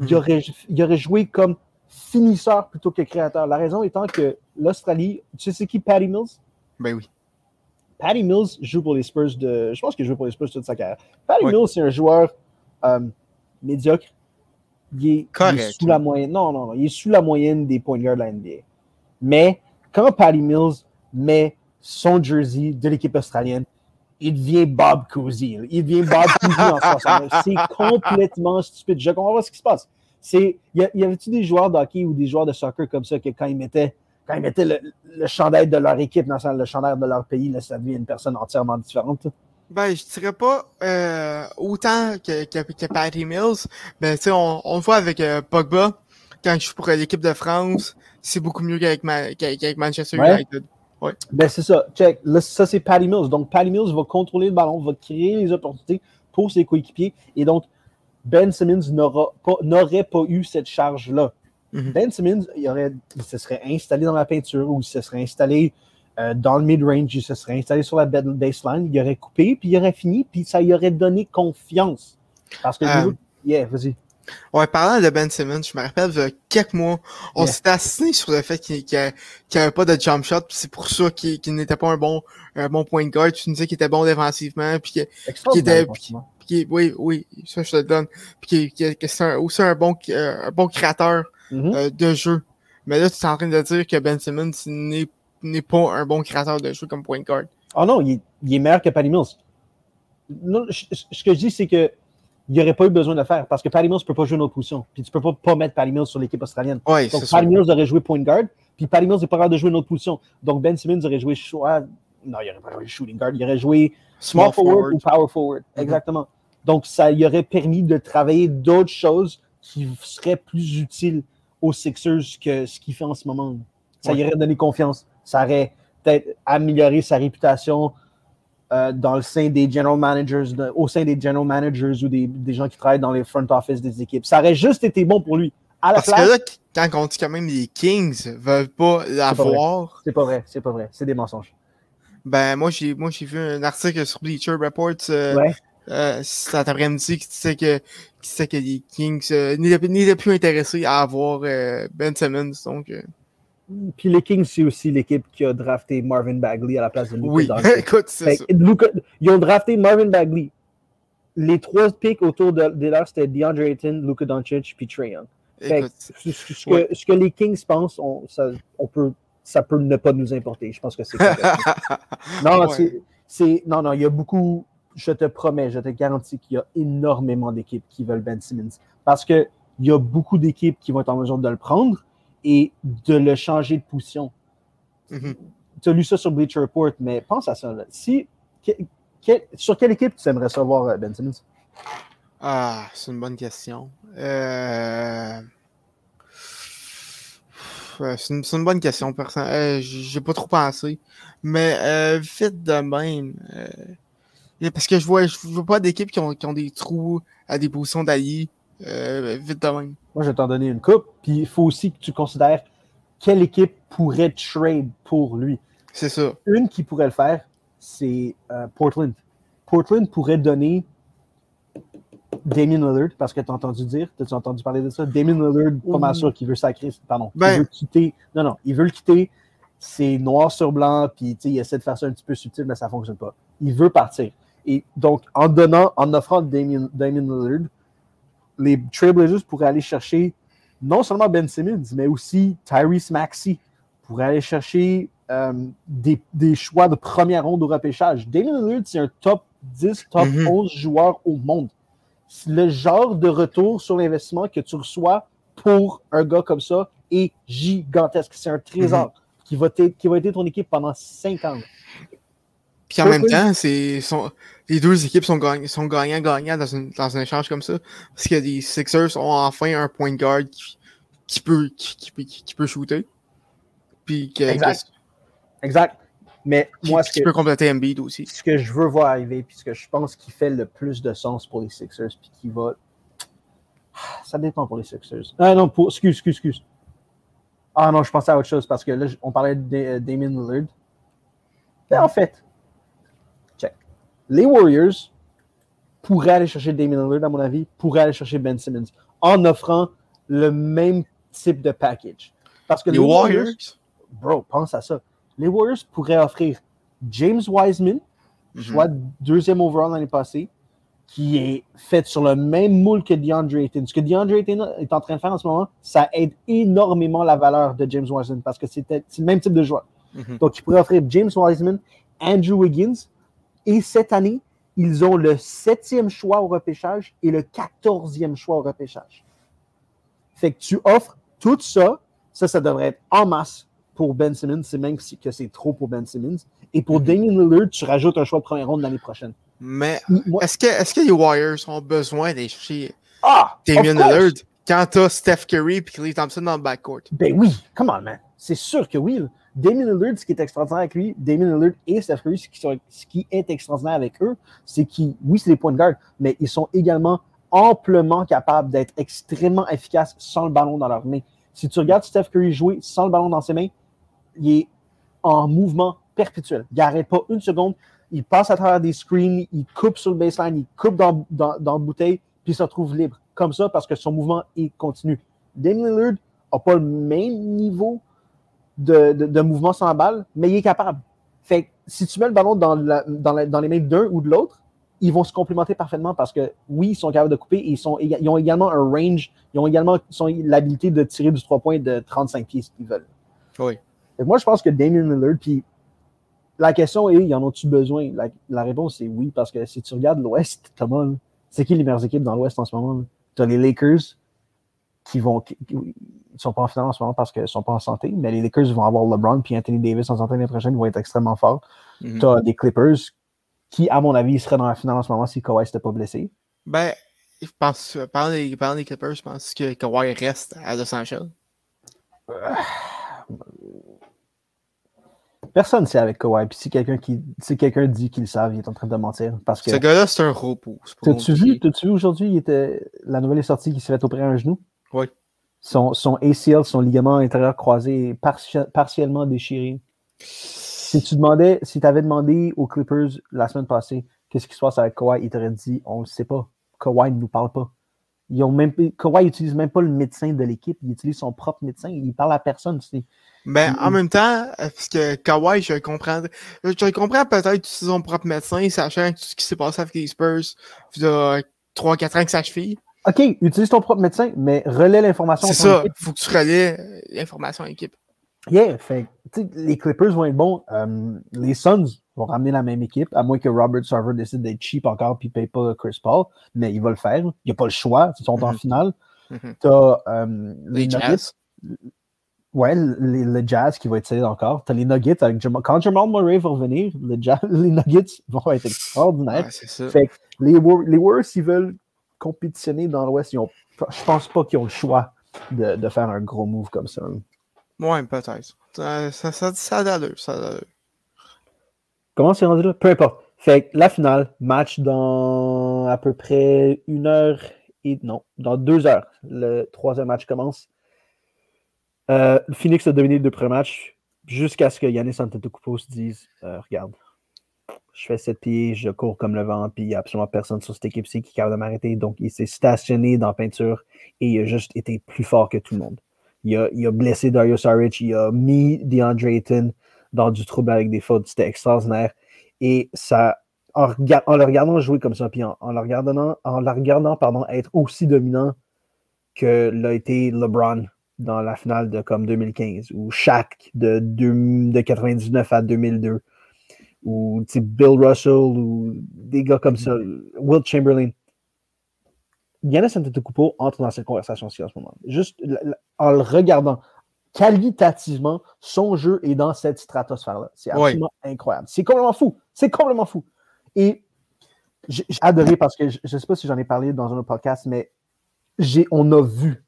Il, aurait, il aurait joué comme finisseur plutôt que créateur. La raison étant que l'Australie, tu sais c'est qui Patty Mills? Ben oui. Patty Mills joue pour les Spurs de. Je pense qu'il joue pour les Spurs toute sa carrière. Patty Mills, c'est un joueur euh, médiocre il est, sous la moyenne. Non, non, non. Il est sous la moyenne des points guards de la NBA. Mais quand Patty Mills met son jersey de l'équipe australienne, il devient Bob Cousy. Il devient Bob Cousy en C'est complètement stupide. Je comprends pas ce qui se passe. C'est, y, y avait-tu des joueurs de hockey ou des joueurs de soccer comme ça que quand ils mettaient, quand ils mettaient le, le chandail de leur équipe dans le chandail de leur pays, là, ça devient une personne entièrement différente? Ben, je dirais pas euh, autant que, que, que, Patty Mills. Ben, tu sais, on, on, le voit avec euh, Pogba, quand je joue pour l'équipe de France, c'est beaucoup mieux qu'avec qu Manchester United. Ouais. Ben, c'est ça. Check. Là, ça, c'est Patty Mills. Donc, Patty Mills va contrôler le ballon, va créer les opportunités pour ses coéquipiers. Et donc, Ben Simmons n'aurait pas, eu cette charge-là. Mm-hmm. Ben Simmons, il, aurait, il se serait installé dans la peinture ou il se serait installé euh, dans le mid-range, il se serait installé sur la baseline, il aurait coupé, puis il aurait fini, puis ça lui aurait donné confiance. Parce que, euh, yeah, vas-y. Ouais, parlant de Ben Simmons, je me rappelle, il y a quelques mois, on s'était assis sur le fait qu'il n'y avait pas de jump shot, puis c'est pour ça qu'il n'était pas un bon, un bon point de guard. Tu nous disais qu'il était bon défensivement, puis qu'il était. Oui, oui, ça je te le donne. Puis que c'est aussi un bon, euh, un bon créateur mm-hmm. euh, de jeu. Mais là, tu es en train de dire que Ben Simmons n'est pas un bon créateur de jeu comme point guard. Oh non, il est, meilleur que Patty Mills. ce que je dis, c'est que il n'y aurait pas eu besoin de le faire parce que Patty Mills ne peut pas jouer une autre position. Puis tu ne peux pas, pas mettre Patty Mills sur l'équipe australienne. Donc Patty Mills aurait joué point guard, puis Patty Mills n'est pas capable de jouer une autre position. Donc Ben Simmons aurait joué choix. Non, il n'aurait pas joué shooting guard, il aurait joué small, forward, ou power forward. Mm-hmm. Exactement. Donc ça lui aurait permis de travailler d'autres choses qui seraient plus utiles aux Sixers que ce qu'il fait en ce moment. Ça lui aurait donné confiance. Ça aurait peut-être amélioré sa réputation euh, dans le sein des general managers, au sein des general managers ou des, des, gens qui travaillent dans les front office des équipes. Ça aurait juste été bon pour lui. À la Parce que là, quand on dit quand même les Kings veulent pas l'avoir. C'est pas vrai, c'est pas vrai. C'est des mensonges. Ben, moi, j'ai, moi, j'ai vu un article sur Bleacher Reports euh, ouais. Euh, cet après-midi qui disait que, qui disait que les Kings euh, n'étaient plus intéressés à avoir euh, Ben Simmons. Donc, euh. Puis les Kings, c'est aussi l'équipe qui a drafté Marvin Bagley à la place de Luka Oui, écoute, c'est ça. ils ont drafté Marvin Bagley. Les trois picks autour de, de c'était DeAndre Ayton, Luka Doncic, puis Trae Young. Écoute, ce, ce, que, ce, que, les Kings pensent, on, ça, on peut ça peut ne pas nous importer. Je pense que c'est Non, ouais. c'est. Non, non, il y a beaucoup. Je te promets, je te garantis qu'il y a énormément d'équipes qui veulent Ben Simmons. Parce qu'il y a beaucoup d'équipes qui vont être en mesure de le prendre et de le changer de position. Mm -hmm. Tu as lu ça sur Bleacher Report, mais pense à ça. Là. Si, que, que, sur quelle équipe tu aimerais savoir euh, Ben Simmons? Ah, c'est une bonne question. Euh... C'est une, une, bonne question. Euh, J'ai pas trop pensé. Mais euh, vite de même. Parce que je vois, je vois pas d'équipes qui ont, qui ont, des trous à des positions d'alliés. Euh, vite de même. Moi, je vais t'en donner une coupe. Puis il faut aussi que tu considères quelle équipe pourrait trade pour lui. C'est ça. Une qui pourrait le faire, c'est euh, Portland. Portland pourrait donner Damien Lillard, parce que tu as entendu dire, as entendu parler de ça? Damien Lillard, pas mal sûr qu'il veut sacrer, pardon. Ben, il veut quitter. Non, non, il veut le quitter. C'est noir sur blanc, puis il essaie de faire ça un petit peu subtil, mais ça ne fonctionne pas. Il veut partir. Et donc, en donnant, en offrant Damien, Damien Lillard, les Trailblazers pourraient aller chercher non seulement Ben Simmons, mais aussi Tyrese Maxey, pourraient aller chercher euh, des, des, choix de première ronde au repêchage. Damien Lillard, c'est un top 10, top mm -hmm. 11 joueur au monde le genre de retour sur l'investissement que tu reçois pour un gars comme ça est gigantesque. C'est un trésor mm -hmm. qui, va qui va aider ton équipe pendant cinq ans. Puis en même temps, c'est les deux équipes sont, gagnant, sont gagnants-gagnants dans, une, dans un échange comme ça. Parce que les Sixers ont enfin un point guard qui, qui, peut, qui, qui, qui, peut shooter. Puis que, exact. Que, exact. Mais moi, ce qui que, peut compléter Embiid aussi. Ce que je veux voir arriver, puis ce que je pense qui fait le plus de sens pour les Sixers, puis qui va. Ça dépend pour les Sixers. Ah non, pour... excuse, excuse, excuse. Ah non, je pensais à autre chose parce que là, on parlait de Damien Lillard. Mais en fait. Les Warriors pourraient aller chercher Damien Lillard, à mon avis, pourraient aller chercher Ben Simmons en offrant le même type de package. Parce que les, les Warriors, Warriors, bro, pense à ça les Warriors pourraient offrir James Wiseman, mm -hmm. choix deuxième overall l'année passée, qui est fait sur le même moule que DeAndre Ayton. Ce que DeAndre Ayton est en train de faire en ce moment, ça aide énormément la valeur de James Wiseman parce que c'est le même type de joueur. Mm -hmm. Donc, ils pourraient offrir James Wiseman, Andrew Wiggins, et cette année, ils ont le septième choix au repêchage et le quatorzième choix au repêchage. Fait que tu offres tout ça, ça, ça devrait être en masse pour Ben Simmons, c'est même que c'est trop pour Ben Simmons. Et pour mm -hmm. Damien Lillard, tu rajoutes un choix de première ronde l'année prochaine. Mais est-ce que, est que les Warriors ont besoin d'aller chercher ah, Damien Lillard quand tu as Steph Curry et Clay Thompson dans le backcourt? Ben oui, come on, man. C'est sûr que oui. Damien Lillard, ce qui est extraordinaire avec lui, Damien Lillard et Steph Curry, ce qui, sont, ce qui est extraordinaire avec eux, c'est qu'ils, oui, c'est des points de garde, mais ils sont également amplement capables d'être extrêmement efficaces sans le ballon dans leurs mains. Si tu regardes Steph Curry jouer sans le ballon dans ses mains, il est en mouvement perpétuel. Il n'arrête pas une seconde. Il passe à travers des screens, il coupe sur le baseline, il coupe dans, dans, dans la bouteille, puis il se retrouve libre. Comme ça, parce que son mouvement est continu. Damien Lillard n'a pas le même niveau de, de, de, mouvement sans balle, mais il est capable. Fait que si tu mets le ballon dans, la, dans, la, dans les mains d'un ou de l'autre, ils vont se complémenter parfaitement parce que oui, ils sont capables de couper et ils, sont, ils ont également un range, ils ont également l'habilité de tirer du 3 points de 35 pieds s'ils veulent. Oui. Et moi, je pense que Damien Lillard, puis la question est, y en ont-tu besoin? La, la, réponse est oui, parce que si tu regardes l'Ouest, Thomas, c'est qui les meilleures équipes dans l'Ouest en ce moment? Tu as les Lakers qui vont qui, sont pas en finale en ce moment parce qu'ils sont pas en santé, mais les Lakers vont avoir LeBron puis Anthony Davis en santé l'année prochaine, vont être extrêmement forts. Mm -hmm. Tu as des Clippers qui, à mon avis, seraient dans la finale en ce moment si Kawhi n'était pas blessé. Ben, je pense, parlant des, parlant des Clippers, je pense que Kawhi reste à Los Angeles. Personne ne sait avec Kawhi. Puis si quelqu'un qui, si quelqu'un dit qu'il le savent, il est en train de mentir. Parce que. Ce gars-là, c'est un repos. T'as-tu vu, vu aujourd'hui, était, la nouvelle est sortie qu'il s'est fait opérer un genou? Oui. Son, son ACL, son ligament intérieur croisé, est partiellement déchiré. Si tu demandais, si tu avais demandé aux Clippers la semaine passée qu'est-ce qui se passe avec Kawhi, ils t'auraient dit on ne sait pas. Kawhi ne nous parle pas. Ils ont même, Kawhi n'utilise même pas le médecin de l'équipe, il utilise son propre médecin, il parle à personne. Ben, en même temps, parce que Kawhi, je comprends, je comprends peut-être utiliser son propre médecin, sachant tout ce qui s'est passé avec les Spurs, il y a 3-4 ans que ça cheville. OK, utilise ton propre médecin, mais relais l'information. C'est ça, il faut que tu relais l'information à l'équipe. Yeah, fait, les Clippers vont être bons. Euh, les Suns vont ramener la même équipe, à moins que Robert Sarver décide d'être cheap encore et ne paye pas Chris Paul, mais il va le faire. Il n'y a pas le choix, ils sont en mm-hmm. finale. Tu as euh, les, Jazz. Ouais, les, Jazz qui vont être encore. Tu as les Nuggets avec. Quand Jamal Murray va revenir, les Nuggets vont être extraordinaires. fait les, les Warriors, s'ils veulent compétitionner dans l'Ouest, je pense pas qu'ils ont le choix de, de, faire un gros move comme ça. Ouais, peut-être. Ça, ça, ça, ça a d'allure, Comment c'est rendu là? Peu importe. Fait la finale, match dans à peu près une heure et non, dans deux heures. Le troisième match commence. Euh, Phoenix a dominé le deux premiers matchs jusqu'à ce que Yannis Antetokounmpo se dise euh, Regarde, je fais sept pieds, je cours comme le vent, puis il n'y a absolument personne sur cette équipe-ci qui est capable de m'arrêter. Donc, il s'est stationné dans la peinture et il a juste été plus fort que tout le monde. Il a, blessé Dario Saric, il a mis DeAndre Ayton dans du trouble avec des fautes. C'était extraordinaire. Et ça, en, le regardant jouer comme ça, puis en, le regardant, en le regardant être aussi dominant que l'a été LeBron dans la finale de comme 2015, ou Shaq de, de, de 99 à 2002, ou Bill Russell, ou des gars comme ça, Will Chamberlain. Yannis Antetokounmpo entre dans cette conversation-ci en ce moment. Juste en le regardant, qualitativement, son jeu est dans cette stratosphère-là. C'est absolument incroyable. C'est complètement fou. C'est complètement fou. Et j'ai adoré parce que je ne sais pas si j'en ai parlé dans un autre podcast, mais on a vu.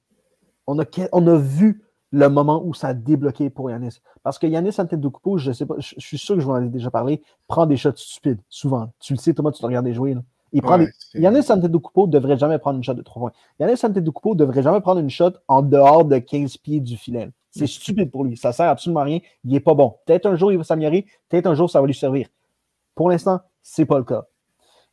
On a, on a vu le moment où ça a débloqué pour Yanis. Parce que Yanis Antetokounmpo, je sais pas, je, suis sûr que je vous en ai déjà parlé, prend des shots stupides, souvent. Tu le sais, Thomas, tu le regardé jouer. Là. Il prend ouais, des... Antetokounmpo devrait jamais prendre une shot de 3 points. Yannis Antetokounmpo devrait jamais prendre une shot en dehors de 15 pieds du filet. C'est stupide pour lui. Ça sert absolument à rien. Il n'est pas bon. Peut-être un jour, il va s'améliorer. Peut-être un jour, ça va lui servir. Pour l'instant, c'est pas le cas.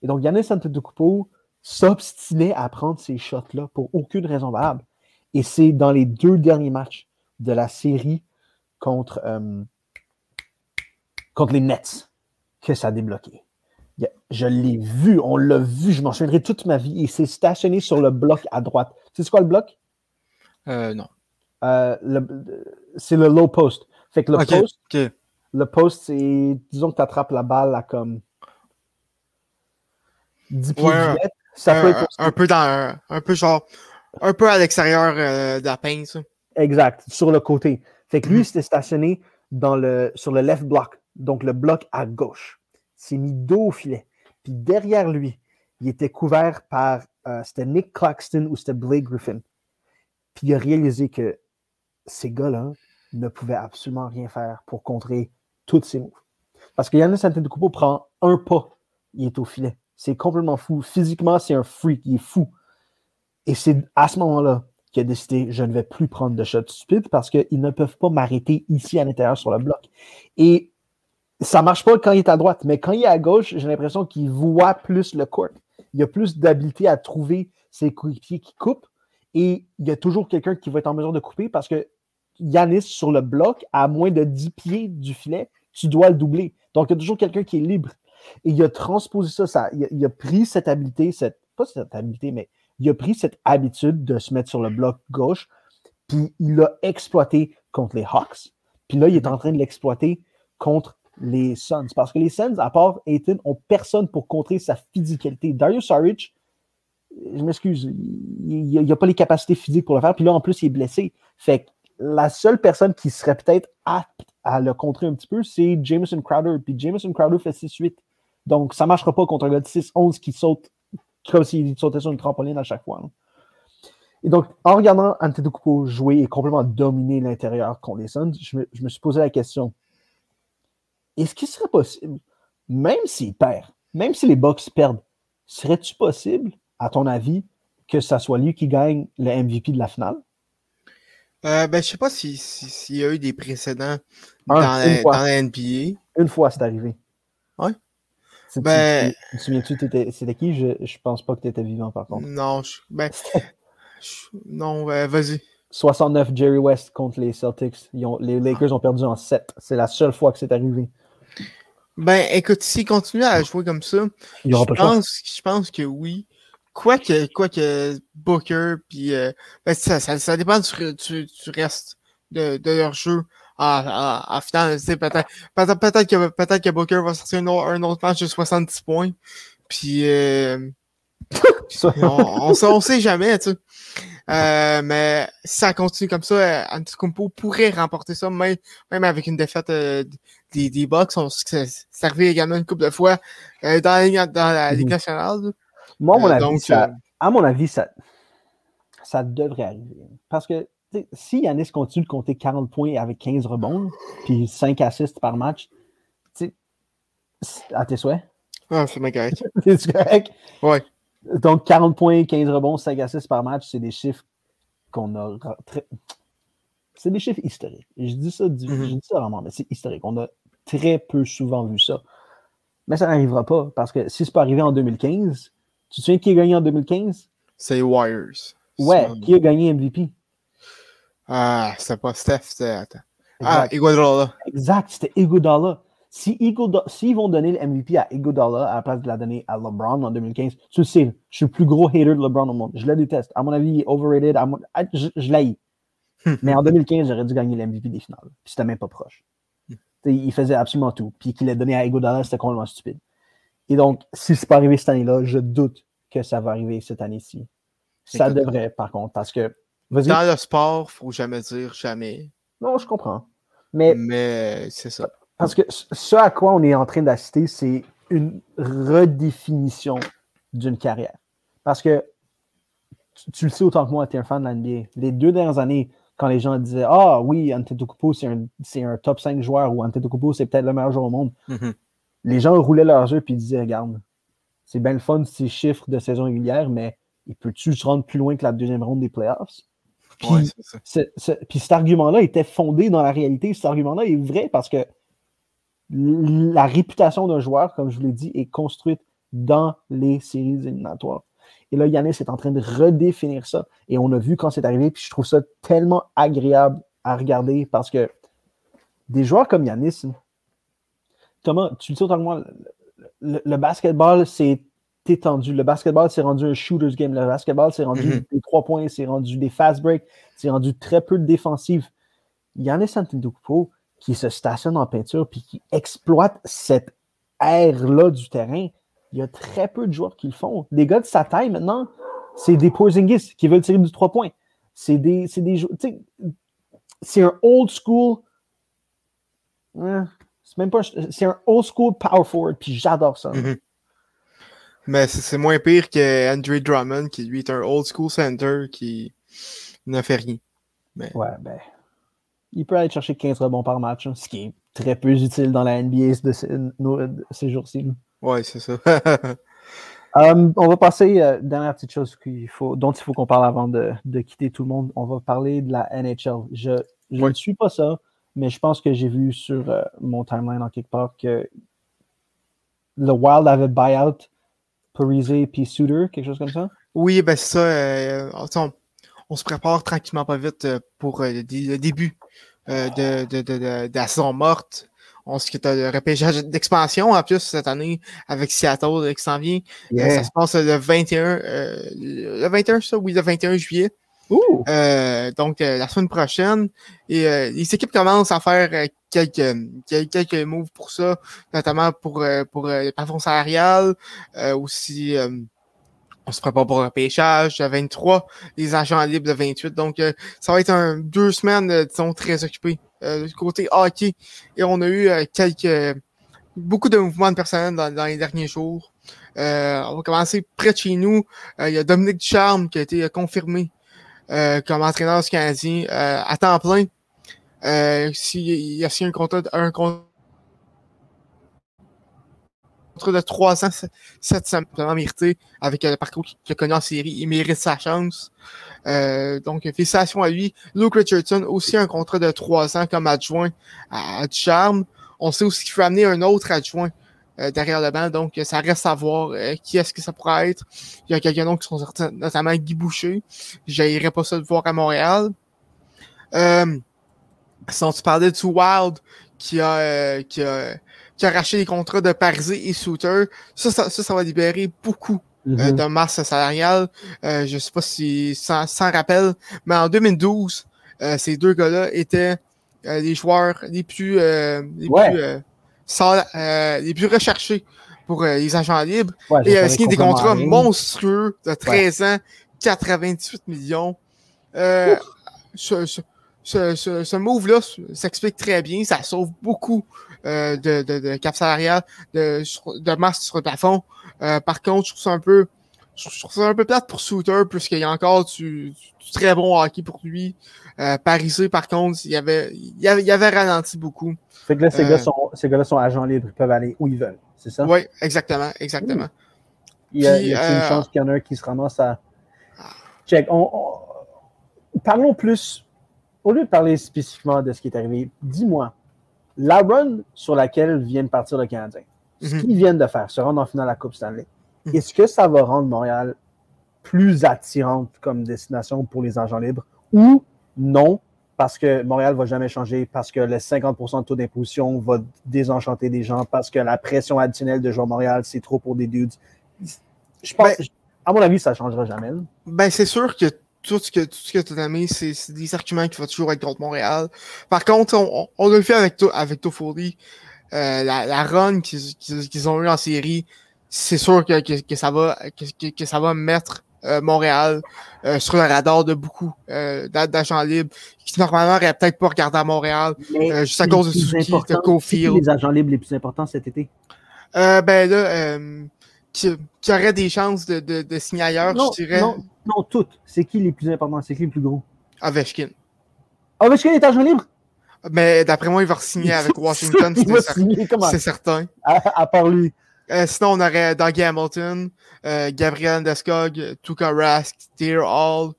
Et donc, Yannis Antetokounmpo s'obstinait à prendre ces shots-là pour aucune raison valable. Et c'est dans les deux derniers matchs de la série contre, euh, contre les Nets que ça a débloqué. Je l'ai vu, on l'a vu, je m'en souviendrai toute ma vie. Il s'est stationné sur le bloc à droite. Tu sais quoi le bloc? Euh, non. Euh, c'est le low post. Fait que le post, le post, c'est, disons que tu attrapes la balle à comme 10 pieds Ça peut être un, peu dans, un peu genre, un peu à l'extérieur euh, de la pince. Exact, sur le côté. Fait que lui, il mhm. stationné dans le, sur le left block, donc le bloc à gauche. s'est mis dos au filet. Puis derrière lui, il était couvert par, euh, c'était Nick Claxton ou c'était Blake Griffin. Puis il a réalisé que ces gars-là ne pouvaient absolument rien faire pour contrer toutes ces moves. Parce que Yannis Antetokounmpo prend un pas, il est au filet. C'est complètement fou. Physiquement, c'est un freak, il est fou. Et c'est à ce moment-là qu'il a décidé je ne vais plus prendre de shots stupides parce qu'ils ne peuvent pas m'arrêter ici à l'intérieur sur le bloc. Et ça marche pas quand il est à droite, mais quand il est à gauche, j'ai l'impression qu'il voit plus le court. Il a plus d'habileté à trouver ses coéquipiers qui coupent et il y a toujours quelqu'un qui va être en mesure de couper parce que Yanis sur le bloc, à moins de 10 pieds du filet, tu dois le doubler. Donc, il y a toujours quelqu'un qui est libre. Et il a transposé ça, ça il, a, pris cette habileté, cette, pas cette habileté, mais il a pris cette habitude de se mettre sur le bloc gauche, puis il l'a exploité contre les Hawks. Puis là, il est en train de l'exploiter contre les Suns. Parce que les Suns, à part Aiton, ont personne pour contrer sa physicalité. Darius Saric, je m'excuse, il n'a pas les capacités physiques pour le faire. Puis là, en plus, il est blessé. Fait que la seule personne qui serait peut-être apte à le contrer un petit peu, c'est Jameson Crowder. Puis Jameson Crowder fait 6-8. Donc, ça ne marchera pas contre un gars de 6-11 qui saute comme s'il sautait sur une trampoline à chaque fois. Et donc, en regardant Antetokounmpo jouer et complètement dominer l'intérieur contre les Suns, je me, je me suis posé la question est-ce qu'il serait possible, même s'il perd, même si les Bucks perdent, serait-tu possible, à ton avis, que ça soit lui qui gagne le MVP de la finale? Euh, ben, je sais pas s'il si, si y a eu des précédents Un, dans, la, dans la NBA. Une fois, c'est arrivé. Ouais. Ben- tu- te souviens-tu, c'était qui? Je, je pense pas que tu étais vivant, par contre. Non, je, ben, je- non, euh, vas-y. 69 Jerry West contre les Celtics. Ils ont- les Lakers ont perdu en 7. C'est la seule fois que c'est arrivé. Ben, écoute, s'il continue à jouer comme ça, je pense, je pense que oui. Quoique, quoique Booker, puis euh, ben, ça, ça, ça dépend du, du, du reste de, de leur jeu en, en, en finale. Peut-être peut peut que, peut que Booker va sortir un autre, un autre match de 70 points. Puis euh, on, on, sait, on sait jamais, tu sais. Euh, mais si ça continue comme ça, euh, Antetokounmpo pourrait remporter ça, même, même avec une défaite euh, des, des Bucks. On c'est arrivé également une couple de fois euh, dans, la, Ligue- dans la Ligue nationale. Moi, à mon avis, donc, ça, à mon avis, ça, ça devrait arriver. Parce que si Yanis continue de compter 40 points avec 15 rebonds, puis 5 assists par match, à tes souhaits, ah, c'est bien correct. c'est correct? Ouais. Donc, 40 points, 15 rebonds, 5 assists par match, c'est des chiffres qu'on a. très- C'est des chiffres historiques. Je dis ça, du- Mhm. je dis ça vraiment, mais c'est historique. On a très peu souvent vu ça. Mais ça n'arrivera pas, parce que si c'est pas arrivé en 2015, tu te souviens qui a gagné en 2015? C'est Warriors. Ouais, qui a gagné MVP? Ah, c'était pas Steph, c'était. Attends. Ah, Iguodala. exact c'était Iguodala. Si Iguodala- S'ils vont donner le MVP à Iguodala à la place de la donner à LeBron en 2015, tu le sais, je suis le plus gros hater de LeBron au monde. Je le déteste. À mon avis, il est overrated. À mon- ah, Je, je l'haïs. Mais en 2015, j'aurais dû gagner le MVP des finales. Puis c'était même pas proche. Hmm. T'sais, il faisait absolument tout. Puis qu'il l'ait donné à Iguodala, c'était complètement stupide. Et donc, si c'est pas arrivé cette année-là, je doute que ça va arriver cette année-ci. Ça Écoute. devrait, par contre, parce que. Dans le sport, faut jamais dire jamais. Non, je comprends. Mais Mais c'est ça. Parce que ce- à quoi on est en train d'assister, c'est une redéfinition d'une carrière. Parce que tu, tu le sais autant que moi, tu es un fan de l'NBA. Les deux dernières années, quand les gens disaient Ah oui, Antetokounmpo, c'est un, c'est un top 5 joueur ou Antetokounmpo, c'est peut-être le meilleur joueur au monde, Mhm. les gens roulaient leurs yeux et disaient Regarde, c'est bien le fun ces chiffres de saison régulière, mais il peut-tu se rendre plus loin que la deuxième ronde des playoffs? Puis, Ouais, c'est ça. ce- ce- puis cet argument-là était fondé dans la réalité. Cet argument-là est vrai parce que la réputation d'un joueur, comme je vous l'ai dit, est construite dans les séries éliminatoires. Et là, Yannis est en train de redéfinir ça. Et on a vu quand c'est arrivé, puis je trouve ça tellement agréable à regarder parce que des joueurs comme Yannis, Thomas, tu le sais autant que moi, le, le- le basketball, c'est étendu. Le basketball, c'est rendu un shooter's game. Le basketball, c'est rendu Mhm. des trois points, c'est rendu des fast breaks, c'est rendu très peu de défensive. Yannis Antetokounmpo qui se stationne en peinture puis qui exploite cette aire-là du terrain, il y a très peu de joueurs qui le font. Les gars de sa taille maintenant, c'est des Porzingis qui veulent tirer du trois points. C'est des, c'est des c'est un old school. hein, c'est même pas. un- C'est un old school power forward, puis j'adore ça. Mhm. Mais c'est moins pire que Andre Drummond, qui lui est un old school center qui ne fait rien. Ouais, ben. Il peut aller chercher 15 rebonds par match, hein, ce qui est très peu utile dans la NBA de ces, de ces jours-ci. Ouais, c'est ça. Um, on va passer, euh, dernière petite chose faut, dont il faut qu'on parle avant de, de quitter tout le monde. On va parler de la NHL. Je, je Ouais. ne suis pas ça, mais je pense que j'ai vu sur euh, mon timeline en quelque part que le Wild avait buyout Parise puis Suter, quelque chose comme ça? oui, ben c'est ça. euh, on, on se prépare tranquillement pas vite euh, pour euh, le, le début euh, de, de, de, de- de la saison morte. On se quitte le repêchage d'expansion en plus cette année avec Seattle qui s'en vient. Euh, ça se passe le 21, euh, le 21, ça, oui, le 21 juillet. Euh, donc, euh, la semaine prochaine. Et euh, les équipes commencent à faire euh, quelques, quelques, moves pour ça, notamment pour, euh, pour euh, les plafonds salariales. Aussi, on se prépare pour un pêchage. Le 23, les agents libres le 28. Donc, ça va être un, deux semaines, disons, très occupées du côté hockey. Et on a eu quelques beaucoup de mouvements de personnel dans, dans les derniers jours. Euh, on va commencer près de chez nous. Euh, il y a Dominique Ducharme qui a été euh, comme entraîneur du Canadien à temps plein. S'il y a signé un contrat, un contrat de 3 ans, c'est simplement mérité avec le parcours qu'il a connu en série. Il mérite sa chance. Euh, donc, félicitations à lui. Luke Richardson, aussi un contrat de 3 ans comme adjoint à, Charme. On sait aussi qu'il faut amener un autre adjoint euh, derrière le banc, donc ça reste à voir euh, qui est-ce que ça pourrait être. Il y a quelqu'un d'autre qui sont certains, notamment Guy Boucher. J'aillerais pas ça de voir à Montréal. Euh, sinon, tu parlais de Wild qui a, qui a qui a racheté les contrats de Parisé et Souter. Ça, ça, ça, va libérer beaucoup euh, mm-hmm. de masse salariale. Euh, je sais pas si sans, sans rappel, mais en 2012, euh, ces deux gars-là étaient euh, les joueurs les plus les plus sans, les plus recherchés pour les agents libres. et euh, signé des contrats monstrueux de 13 ans, 98 millions. Euh, ce, ce, ce, ce move-là s'explique très bien. Ça sauve beaucoup euh, de, de, de, cap salarial, de, de masse sur le plafond. Euh, par contre, je trouve ça un peu je trouve ça un peu plate pour Souter, puisqu'il y a encore du, très bon hockey pour lui. Euh, Parisé, par contre, il avait, il avait, il avait ralenti beaucoup. Fait que là, ces, euh, sont, ces gars-là sont agents libres, ils peuvent aller où ils veulent, c'est ça? Oui, exactement, exactement. Il y a, y a une chance qu'il y en a un qui se ramasse à. Check. On, Parlons plus, au lieu de parler spécifiquement de ce qui est arrivé, dis-moi, la run sur laquelle viennent partir le Canadien, ce mhm. qu'ils viennent de faire, se rendre en finale à la Coupe Stanley. est-ce que ça va rendre Montréal plus attirante comme destination pour les agents libres ou non, parce que Montréal va jamais changer, parce que le 50% de taux d'imposition va désenchanter des gens, parce que la pression additionnelle de jouer Montréal, c'est trop pour des dudes. Je pense, ben, à mon avis, ça ne changera jamais. Ben, c'est sûr que tout ce que, tout ce que tu as aimé, c'est des arguments qui vont toujours être contre Montréal. Par contre, on, on, le fait avec, avec Toffoli. Euh, la, la run qu'ils ont eu en série, c'est sûr que, que, que, ça va que, que, ça va mettre euh, Montréal euh, sur le radar de beaucoup euh, d'agents libres qui normalement n'auraient peut-être pas regardé à Montréal juste à cause de Suzuki, de Cofield. les agents libres les plus importants cet été? Ben là, qui, qui aurait des chances de, de, de signer ailleurs, je dirais. Non, non, toutes. C'est qui les plus importants? C'est qui les plus gros? Ovechkin. Ovechkin est agent libre? Mais d'après moi, il va signer avec Washington, c'est certain. À, part lui. Euh, sinon, on aurait Doug Hamilton, euh, Gabriel Deskog, Tuka Rask, Dear Hall.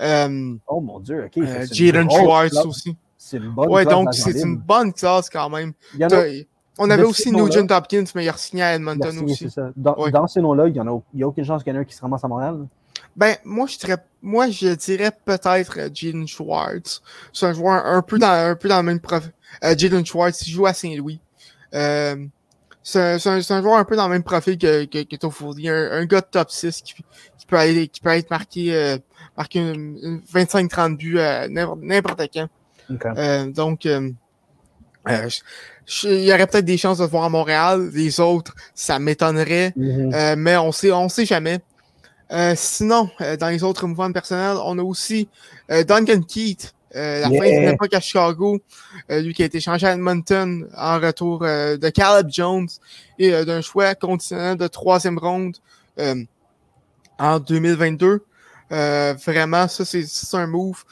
Euh, oh mon dieu, ok. Jaden Schwartz aussi. C'est une bonne Ouais, donc c'est une bonne classe quand même. A... On avait aussi Nugent Hopkins, mais il a signé à Edmonton aussi. Ça. Dans, dans, ces noms-là, il n'y a, a, aucune chance qu'il y en ait un qui se ramasse à Montréal. Ben, moi, je dirais, moi, je dirais peut-être Jaden Schwartz. C'est un joueur un peu dans, un peu dans le même profil. Jaden Schwartz, il joue à Saint-Louis. Euh, c'est un, un, joueur un peu dans le même profil que, que, que. Un, un gars de top 6 qui, qui, peut, aller, qui peut être marqué, euh, marqué une, une 25-30 buts à n'importe quand. Okay. Euh, donc, euh, euh il y aurait peut-être des chances de le voir à Montréal. Les autres, ça m'étonnerait. Mm-hmm. euh, mais on sait, on sait jamais. Euh, sinon, euh, dans les autres mouvements personnels, on a aussi euh, Duncan Keith, euh, la yeah. fin de l'époque à Chicago, lui qui a été changé à Edmonton en retour de Caleb Jones et d'un choix conditionnel de troisième ronde en 2022. vraiment, ça, c'est un move.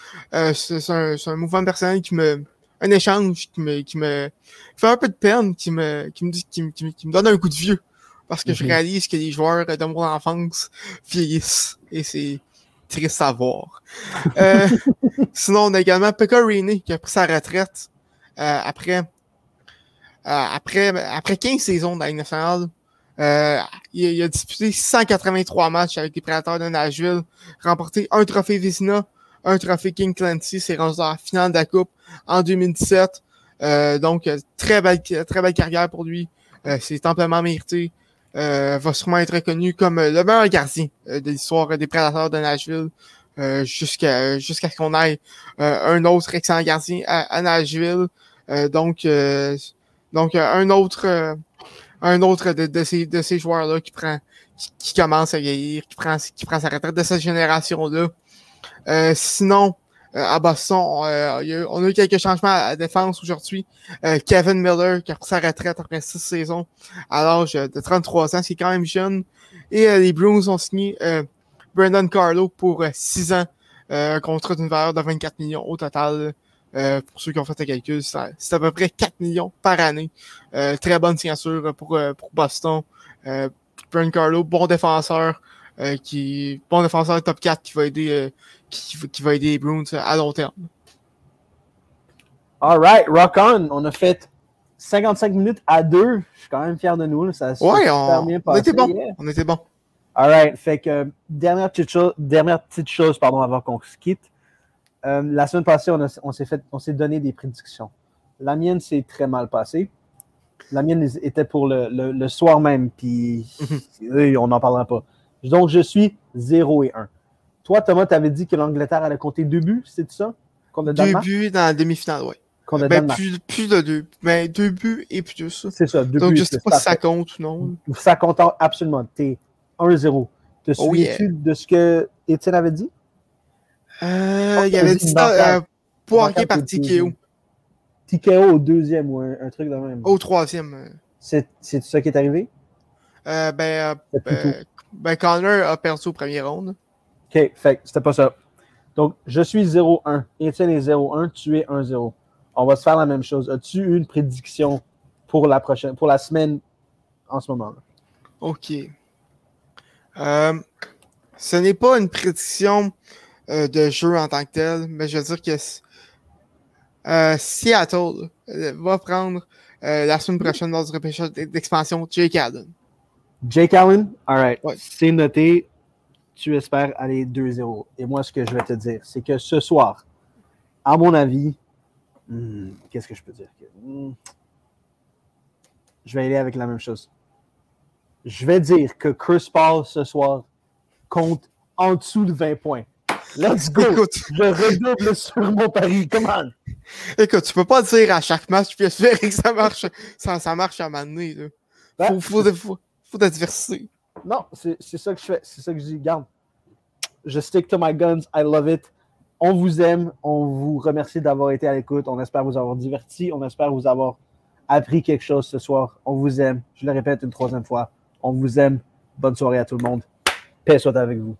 c'est un, un, mouvement personnel qui me. Un échange qui me, qui me fait un peu de peine, qui me, qui me, dit, qui, qui, qui me donne un coup de vieux parce que je mhm. réalise que les joueurs de mon enfance vieillissent et c'est triste à voir. euh, sinon, on a également Pekka Rini qui a pris sa retraite euh, après, euh, après, après 15 saisons dans la nationale. Euh, il, il, a disputé 183 matchs avec les Prédateurs de Nashville, remporté un trophée Vizina, un trophée King Clancy, c'est rendu à la finale de la Coupe en 2017. Euh, donc, très belle, très belle carrière pour lui. Euh, c'est amplement mérité euh, va sûrement être reconnu comme euh, le meilleur gardien euh, de l'histoire des Prédateurs de Nashville jusqu'à jusqu'à ce qu'on ait un autre excellent gardien à, à Nashville. donc donc un autre un autre de, de ces de ces joueurs là qui prend qui, qui, commence à vieillir, qui prend qui prend sa retraite de cette génération là. sinon à Boston. Euh, on a eu quelques changements à la défense aujourd'hui. Euh, Kevin Miller qui a pris sa retraite après six saisons à l'âge de 33 ans, c'est quand même jeune. Et les Bruins ont signé Brandon Carlo pour six ans un contrat d'une valeur de 24 millions au total. pour ceux qui ont fait le calcul, c'est à peu près 4 millions par année. très bonne signature pour, pour Boston. Brian Carlo, bon défenseur, qui bon défenseur top 4 qui va aider qui, qui, va aider les Bruins à long terme. All right, rock on. On a fait 55 minutes à deux. Je suis quand même fier de nous. Ça ouais, on, on était bon. On était bon. All right. Fait que dernière petite chose, dernière petite chose pardon, avant qu'on se quitte. Euh, la semaine passée, on, on s'est fait, on s'est donné des prédictions. La mienne s'est très mal passée. La mienne était pour le, le, soir même, puis mhm. on n'en parlera pas. Donc, je suis 0 et 1. Toi, Thomas, tu avais dit que l'Angleterre allait compter deux buts, c'est ça? Deux buts dans la demi-finale, oui ben, plus, plus, de deux. Ben, deux buts et plus. C'est ça, deux Donc, je sais pas si ça compte ou non. Ça compte absolument. T'es 1-0. Te oh, souviens-tu de ce que Étienne avait dit? Euh, il avait dit ça, euh, poirier par TKO. TKO au deuxième ou un, truc de même. Au troisième. Euh. C'est ça qui est arrivé? Euh, ben, euh, ben, ben, Connor a perdu au premier round. OK, fait c'était pas ça. Donc, je suis 0-1. Étienne est 0-1, tu es 1-0 on va se faire la même chose. As-tu une prédiction pour la prochaine, pour la semaine en ce moment? -là? OK. Euh, ce n'est pas une prédiction euh, de jeu en tant que tel, mais je veux dire que euh, Seattle va prendre la semaine prochaine dans le repêchage d'expansion Jake Allen. Jake Allen? All right. C'est noté. Tu espères aller 2-0. Et moi, ce que je vais te dire, c'est que ce soir, à mon avis, Hmm, qu'est-ce que je peux dire? Hmm. Je vais aller avec la même chose. Je vais dire que Chris Paul ce soir compte en dessous de 20 points. Let's go! Écoute, je redouble sur mon pari. Come on! Écoute, tu peux pas dire à chaque match puis espérer que ça marche, ça, ça marche à un moment donné. Là. Ben, faut, faut, Non, c'est ça que je fais. C'est ça que je dis. Garde. Je stick to my guns. I love it. On vous aime. On vous remercie d'avoir été à l'écoute. On espère vous avoir diverti. On espère vous avoir appris quelque chose ce soir. On vous aime. Je le répète une troisième fois. On vous aime. Bonne soirée à tout le monde. Paix soit avec vous.